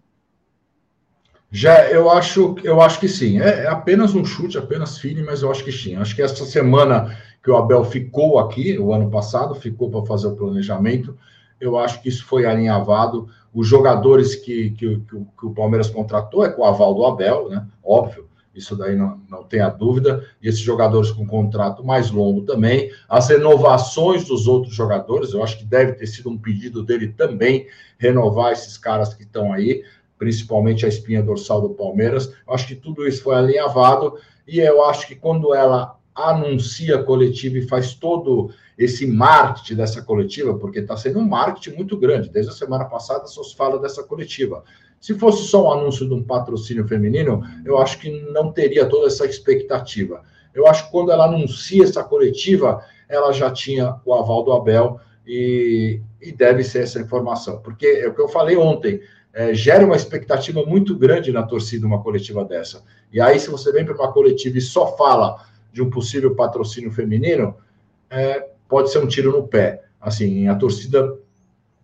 Já, eu acho, eu acho que sim. É, é apenas um chute, apenas feeling, mas eu acho que sim. Acho que essa semana que o Abel ficou aqui, o ano passado, ficou para fazer o planejamento, eu acho que isso foi alinhavado. Os jogadores que, que, que, que o Palmeiras contratou é com o aval do Abel, né? Óbvio isso daí não, não tenha dúvida. E esses jogadores com contrato mais longo também. As renovações dos outros jogadores, eu acho que deve ter sido um pedido dele também, renovar esses caras que estão aí, principalmente a espinha dorsal do Palmeiras. Eu acho que tudo isso foi alinhavado. E eu acho que quando ela anuncia a coletiva e faz todo esse marketing dessa coletiva, porque está sendo um marketing muito grande. Desde a semana passada só se fala dessa coletiva. Se fosse só um anúncio de um patrocínio feminino, eu acho que não teria toda essa expectativa. Eu acho que quando ela anuncia essa coletiva, ela já tinha o aval do Abel e, e deve ser essa informação. Porque é o que eu falei ontem, é, gera uma expectativa muito grande na torcida uma coletiva dessa. E aí, se você vem para uma coletiva e só fala de um possível patrocínio feminino, é, pode ser um tiro no pé. Assim, a torcida,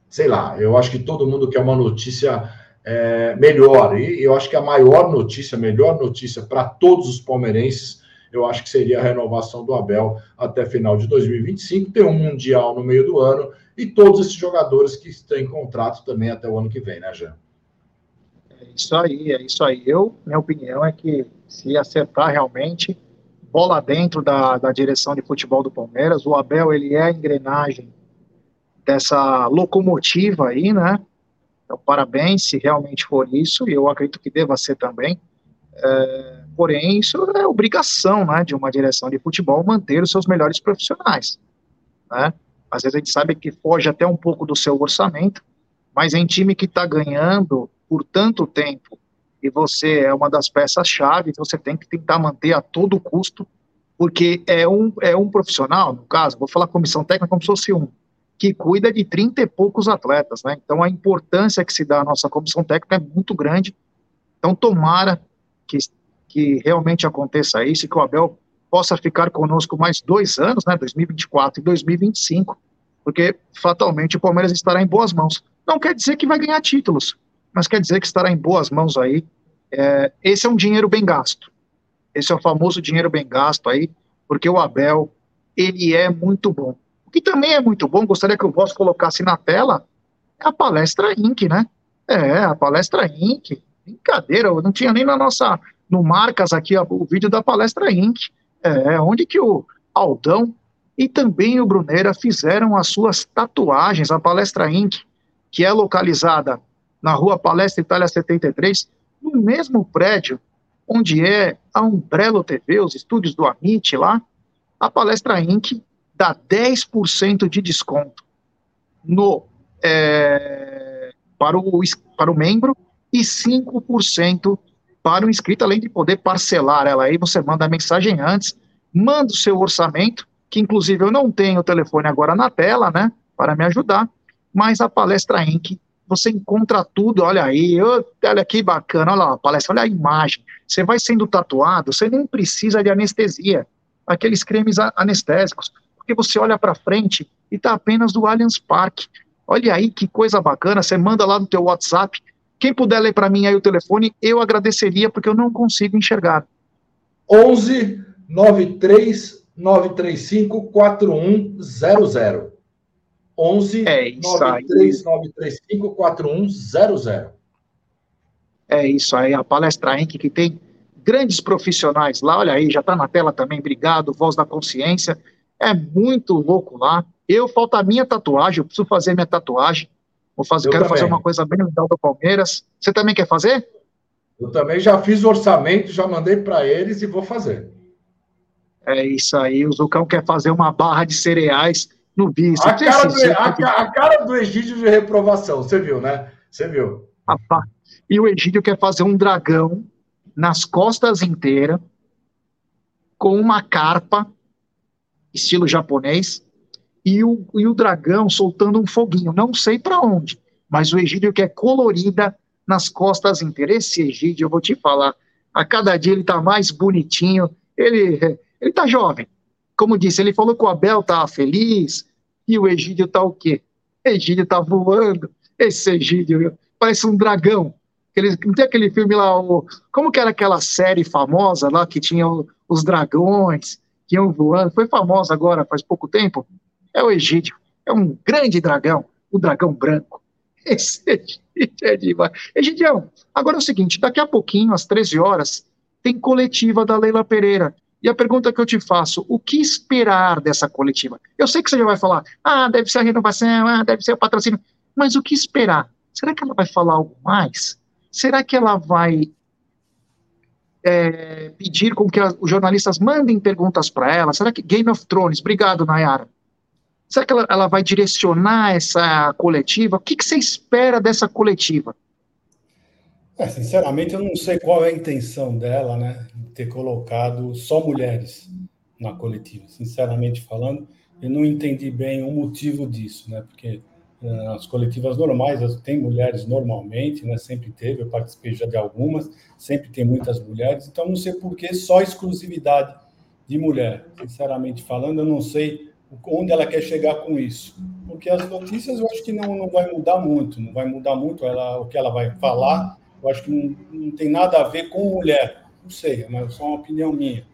sei lá, eu acho que todo mundo quer uma notícia é, melhor. E eu acho que a maior notícia, a melhor notícia para todos os palmeirenses, eu acho que seria a renovação do Abel até final de 2025, ter um Mundial no meio do ano e todos esses jogadores que em contrato também até o ano que vem, né, Jean? É isso aí, é isso aí. Eu, minha opinião é que se acertar realmente, bola dentro da, da direção de futebol do Palmeiras, o Abel, ele é a engrenagem dessa locomotiva aí, né? Então, parabéns se realmente for isso, e eu acredito que deva ser também. É, porém, isso é obrigação né, de uma direção de futebol manter os seus melhores profissionais. Né? Às vezes a gente sabe que foge até um pouco do seu orçamento, mas em time que está ganhando por tanto tempo e você é uma das peças-chave, você tem que tentar manter a todo custo, porque é um, é um profissional, no caso, vou falar comissão técnica como se fosse um, que cuida de 30 e poucos atletas, né? Então a importância que se dá à nossa comissão técnica é muito grande. Então tomara que, que realmente aconteça isso e que o Abel possa ficar conosco mais dois anos, né? 2024 e 2025, porque fatalmente o Palmeiras estará em boas mãos. Não quer dizer que vai ganhar títulos, mas quer dizer que estará em boas mãos aí. É, esse é um dinheiro bem gasto. Esse é o famoso dinheiro bem gasto aí porque o Abel, ele é muito bom. Que também é muito bom, gostaria que o Voz colocasse na tela, é a palestra Inc, né? É, a palestra Inc. Brincadeira, não tinha nem na nossa, no Marcas aqui o vídeo da palestra Inc. É, onde que o Aldão e também o Bruneira fizeram as suas tatuagens, a palestra Inc., que é localizada na rua Palestra Itália 73, no mesmo prédio onde é a Umbrello TV, os estúdios do Amit lá, a palestra Inc. dá 10% de desconto no, é, para, o, para o membro e 5% para o inscrito, além de poder parcelar ela aí, você manda a mensagem antes, manda o seu orçamento, que inclusive eu não tenho o telefone agora na tela, né, para me ajudar, mas a palestra Inc você encontra tudo, olha aí, olha que bacana, olha lá a palestra, olha a imagem. Você vai sendo tatuado, você nem precisa de anestesia, aqueles cremes anestésicos, porque você olha para frente e está apenas do Allianz Parque. Olha aí que coisa bacana, você manda lá no teu WhatsApp. Quem puder ler para mim aí o telefone, eu agradeceria, porque eu não consigo enxergar. 11 93 935 4100. 11 é isso 93935 4100. É isso aí, a Palestra Inc., que tem grandes profissionais lá, olha aí, já está na tela também, obrigado, Voz da Consciência, é muito louco lá. Eu, falta a minha tatuagem, eu preciso fazer minha tatuagem, vou fazer, eu quero também. fazer uma coisa bem legal do Palmeiras. Você também quer fazer? Eu também já fiz o orçamento, já mandei para eles e vou fazer. É isso aí, o Zucão quer fazer uma barra de cereais no bis. A, cara do, a, a cara do Egídio de reprovação, você viu, né? Você viu. E o Egídio quer fazer um dragão nas costas inteiras, com uma carpa, estilo japonês, e o, e o dragão soltando um foguinho. Não sei para onde, mas o Egídio quer colorida nas costas inteiras. Esse Egídio, eu vou te falar, a cada dia ele tá mais bonitinho, ele, ele tá jovem. Como disse, ele falou que o Abel tá feliz, e o Egídio tá o quê? Egídio tá voando. Esse Egídio parece um dragão. Aquele, não tem aquele filme lá, o, como que era aquela série famosa lá que tinha os dragões que iam voando? Foi famosa agora, faz pouco tempo. É o Egídio. É um grande dragão, o dragão branco. Esse Egídio é demais. Egidião, agora é o seguinte: daqui a pouquinho, às 13 horas, tem coletiva da Leila Pereira. E a pergunta que eu te faço, o que esperar dessa coletiva? Eu sei que você já vai falar, ah, deve ser a renovação, ah, deve ser o patrocínio, mas o que esperar? Será que ela vai falar algo mais? Será que ela vai é, pedir com que os jornalistas mandem perguntas para ela? Será que Game of Thrones, obrigado, Nayara. Será que ela, ela vai direcionar essa coletiva? O que, que você espera dessa coletiva? É, sinceramente, eu não sei qual é a intenção dela, né, ter colocado só mulheres na coletiva. Sinceramente falando, eu não entendi bem o motivo disso, né, porque as coletivas normais tem mulheres normalmente, né, sempre teve, eu participei já de algumas, sempre tem muitas mulheres, então não sei por que só exclusividade de mulher. Sinceramente falando, eu não sei onde ela quer chegar com isso, porque as notícias eu acho que não, não vai mudar muito, não vai mudar muito ela, o que ela vai falar eu acho que não, não tem nada a ver com mulher. Não sei, mas é só uma opinião minha.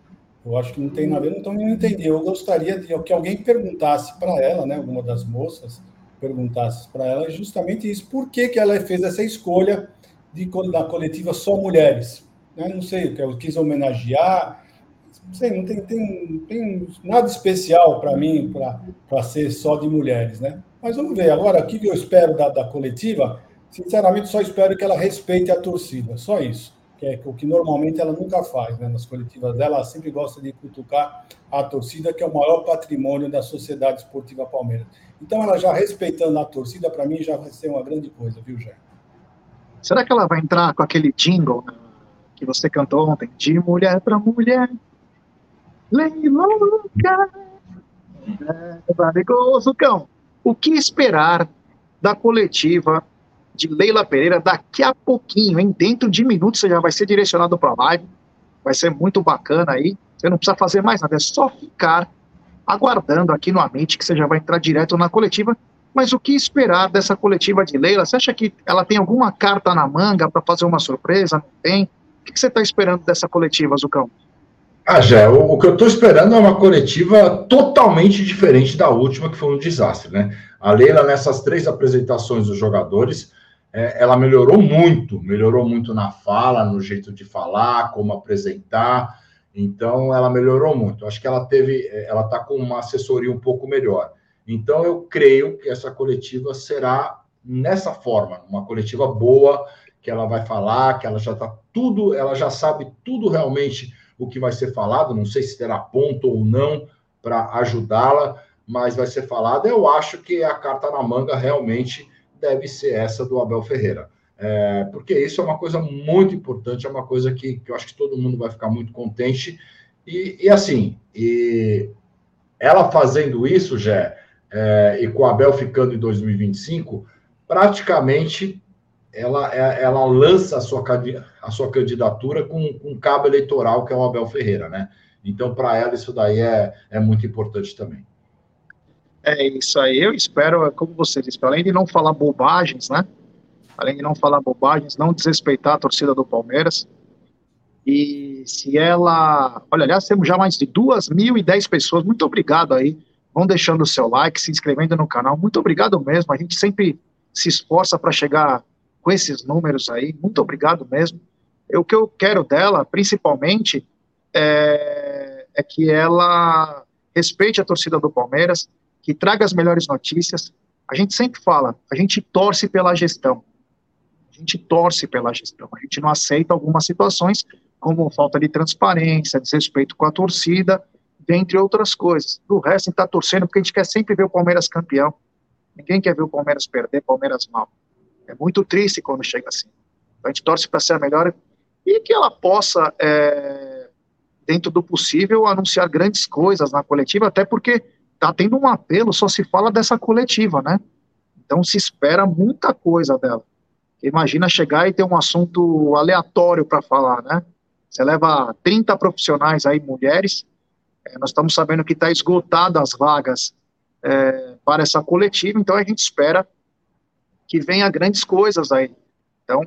Eu acho que não tem nada a ver, então não entendi. Eu gostaria de que alguém perguntasse para ela, né, alguma das moças, perguntasse para ela justamente isso, por que, que ela fez essa escolha de da coletiva só mulheres? Né? Não sei, eu quis homenagear, não sei, não tem, tem, tem nada especial para mim para ser só de mulheres, né? Mas vamos ver. Agora, o que eu espero da, da coletiva Sinceramente, só espero que ela respeite a torcida, só isso. Que é o que normalmente ela nunca faz, né? Nas coletivas dela, ela sempre gosta de cutucar a torcida, que é o maior patrimônio da Sociedade Esportiva Palmeiras. Então, ela já respeitando a torcida, para mim já vai ser uma grande coisa, viu, Jé? Será que ela vai entrar com aquele jingle né, que você cantou ontem? De mulher para mulher, leilouca, é, cão. O que esperar da coletiva de Leila Pereira daqui a pouquinho, hein? Dentro de minutos você já vai ser direcionado para a live. Vai ser muito bacana aí. Você não precisa fazer mais nada, é só ficar aguardando aqui no Amente que você já vai entrar direto na coletiva. Mas o que esperar dessa coletiva de Leila? Você acha que ela tem alguma carta na manga para fazer uma surpresa? Não tem? O que você está esperando dessa coletiva, Zucão? Ah, já, o, o que eu estou esperando é uma coletiva totalmente diferente da última, que foi um desastre, né? A Leila, nessas três apresentações dos jogadores, é, ela melhorou muito, melhorou muito na fala, no jeito de falar, como apresentar. Então, ela melhorou muito. Acho que ela teve, ela está com uma assessoria um pouco melhor. Então, eu creio que essa coletiva será nessa forma, uma coletiva boa, que ela vai falar, que ela já está tudo, ela já sabe tudo realmente o que vai ser falado, não sei se terá ponto ou não para ajudá-la, mas vai ser falado. Eu acho que a carta na manga realmente deve ser essa do Abel Ferreira. É, porque isso é uma coisa muito importante, é uma coisa que, que eu acho que todo mundo vai ficar muito contente. E, e assim, e ela fazendo isso, já é, e com o Abel ficando em 2025, praticamente ela, é, ela lança a sua, a sua candidatura com, com um cabo eleitoral, que é o Abel Ferreira, né? Então, para ela, isso daí é, é muito importante também. É isso aí, eu espero, como você disse, além de não falar bobagens, né? Além de não falar bobagens, não desrespeitar a torcida do Palmeiras. E se ela. Olha, aliás, temos já mais de duas mil e dez pessoas. Muito obrigado aí. Vão deixando o seu like, se inscrevendo no canal. Muito obrigado mesmo. A gente sempre se esforça para chegar com esses números aí. Muito obrigado mesmo. o que eu quero dela, principalmente, é, é que ela respeite a torcida do Palmeiras, que traga as melhores notícias. A gente sempre fala, a gente torce pela gestão. A gente torce pela gestão. A gente não aceita algumas situações, como falta de transparência, desrespeito com a torcida, dentre outras coisas. Do resto, a gente está torcendo porque a gente quer sempre ver o Palmeiras campeão. Ninguém quer ver o Palmeiras perder, Palmeiras mal. É muito triste quando chega assim. Então, a gente torce para ser a melhor e que ela possa, é, dentro do possível, anunciar grandes coisas na coletiva, até porque está tendo um apelo, só se fala dessa coletiva, né? Então se espera muita coisa dela. Imagina chegar e ter um assunto aleatório para falar, né? Você leva 30 profissionais aí, mulheres, é, nós estamos sabendo que está esgotado as vagas é, para essa coletiva, então a gente espera que venha grandes coisas aí. Então,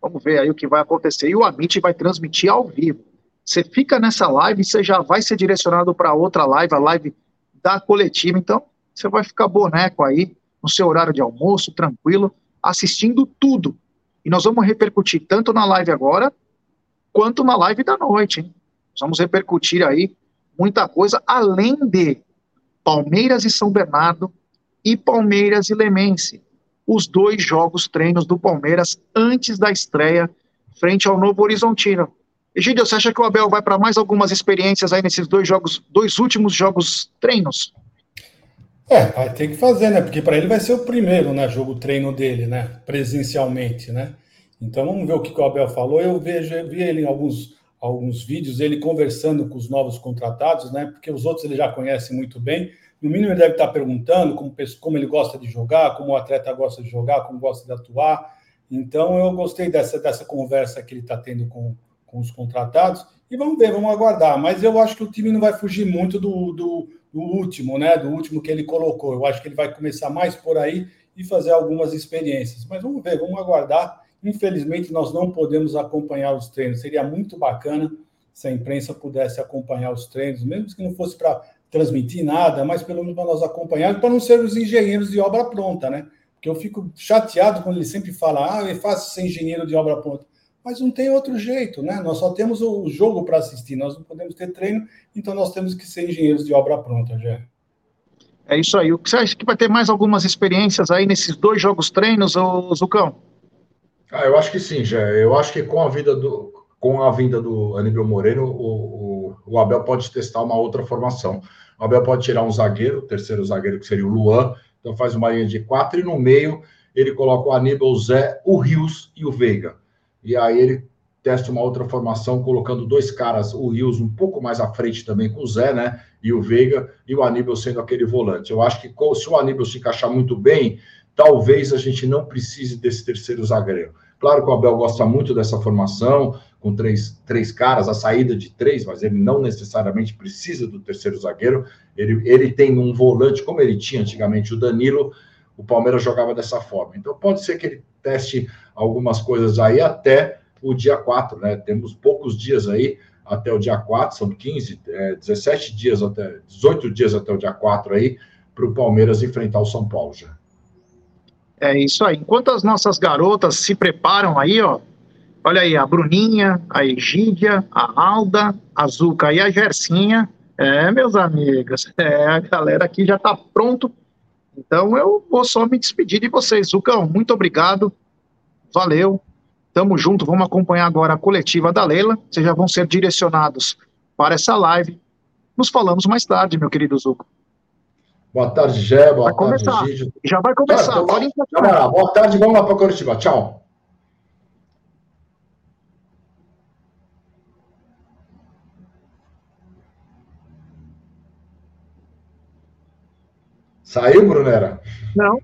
vamos ver aí o que vai acontecer. E o Amit vai transmitir ao vivo. Você fica nessa live, você já vai ser direcionado para outra live, a live da coletiva. Então, você vai ficar boneco aí, no seu horário de almoço, tranquilo, assistindo tudo. E nós vamos repercutir tanto na live agora, quanto na live da noite. Hein? Nós vamos repercutir aí muita coisa, além de Palmeiras e São Bernardo e Palmeiras e Lemense os dois jogos treinos do Palmeiras antes da estreia frente ao Novo Horizontino. Egídio, você acha que o Abel vai para mais algumas experiências aí nesses dois jogos, dois últimos jogos treinos? É, vai ter que fazer, né? Porque para ele vai ser o primeiro, né, jogo treino dele, né, presencialmente, né? Então vamos ver o que o Abel falou. Eu vejo, eu vi ele em alguns alguns vídeos ele conversando com os novos contratados, né? Porque os outros ele já conhece muito bem. No mínimo, ele deve estar perguntando como, como ele gosta de jogar, como o atleta gosta de jogar, como gosta de atuar. Então, eu gostei dessa, dessa conversa que ele está tendo com, com os contratados. E vamos ver, vamos aguardar. Mas eu acho que o time não vai fugir muito do, do, do último, né? Do último que ele colocou. Eu acho que ele vai começar mais por aí e fazer algumas experiências. Mas vamos ver, vamos aguardar. Infelizmente, nós não podemos acompanhar os treinos. Seria muito bacana se a imprensa pudesse acompanhar os treinos, mesmo que não fosse para transmitir nada, mas pelo menos para nós acompanhar, para não ser os engenheiros de obra pronta, né? Porque eu fico chateado quando ele sempre fala, ah, é fácil ser engenheiro de obra pronta. Mas não tem outro jeito, né? Nós só temos o jogo para assistir, nós não podemos ter treino, então nós temos que ser engenheiros de obra pronta, já. É isso aí. O que você acha que vai ter mais algumas experiências aí nesses dois jogos treinos, ô Zucão? Ah, eu acho que sim, já. Eu acho que com a vida do, com a vinda do Aníbal Moreno, o, o, o, Abel pode testar uma outra formação. O Abel pode tirar um zagueiro, o terceiro zagueiro que seria o Luan, então faz uma linha de quatro, e no meio ele coloca o Aníbal, o Zé, o Rios e o Veiga. E aí ele testa uma outra formação, colocando dois caras, o Rios um pouco mais à frente também com o Zé, né? E o Veiga, e o Aníbal sendo aquele volante. Eu acho que se o Aníbal se encaixar muito bem, talvez a gente não precise desse terceiro zagueiro. Claro que o Abel gosta muito dessa formação, com três, três caras, a saída de três, mas ele não necessariamente precisa do terceiro zagueiro. Ele, ele tem um volante, como ele tinha antigamente, o Danilo, o Palmeiras jogava dessa forma. Então pode ser que ele teste algumas coisas aí até o dia 4, né? Temos poucos dias aí até o dia 4, são 15, é, 17 dias até, 18 dias até o dia 4 aí, para o Palmeiras enfrentar o São Paulo já. É isso aí. Enquanto as nossas garotas se preparam aí, ó, olha aí, a Bruninha, a Egídia, a Alda, a Zuca e a Gercinha. É, meus amigos, é, a galera aqui já está pronto. Então eu vou só me despedir de vocês. Zucão, muito obrigado. Valeu. Tamo junto. Vamos acompanhar agora a coletiva da Leila. Vocês já vão ser direcionados para essa live. Nos falamos mais tarde, meu querido Zuco. Boa tarde, Gé. Boa vai tarde, começar. Gígio. Já vai começar. Então. Boa tarde, vamos lá para Curitiba. Tchau. Saiu, Brunera? Não.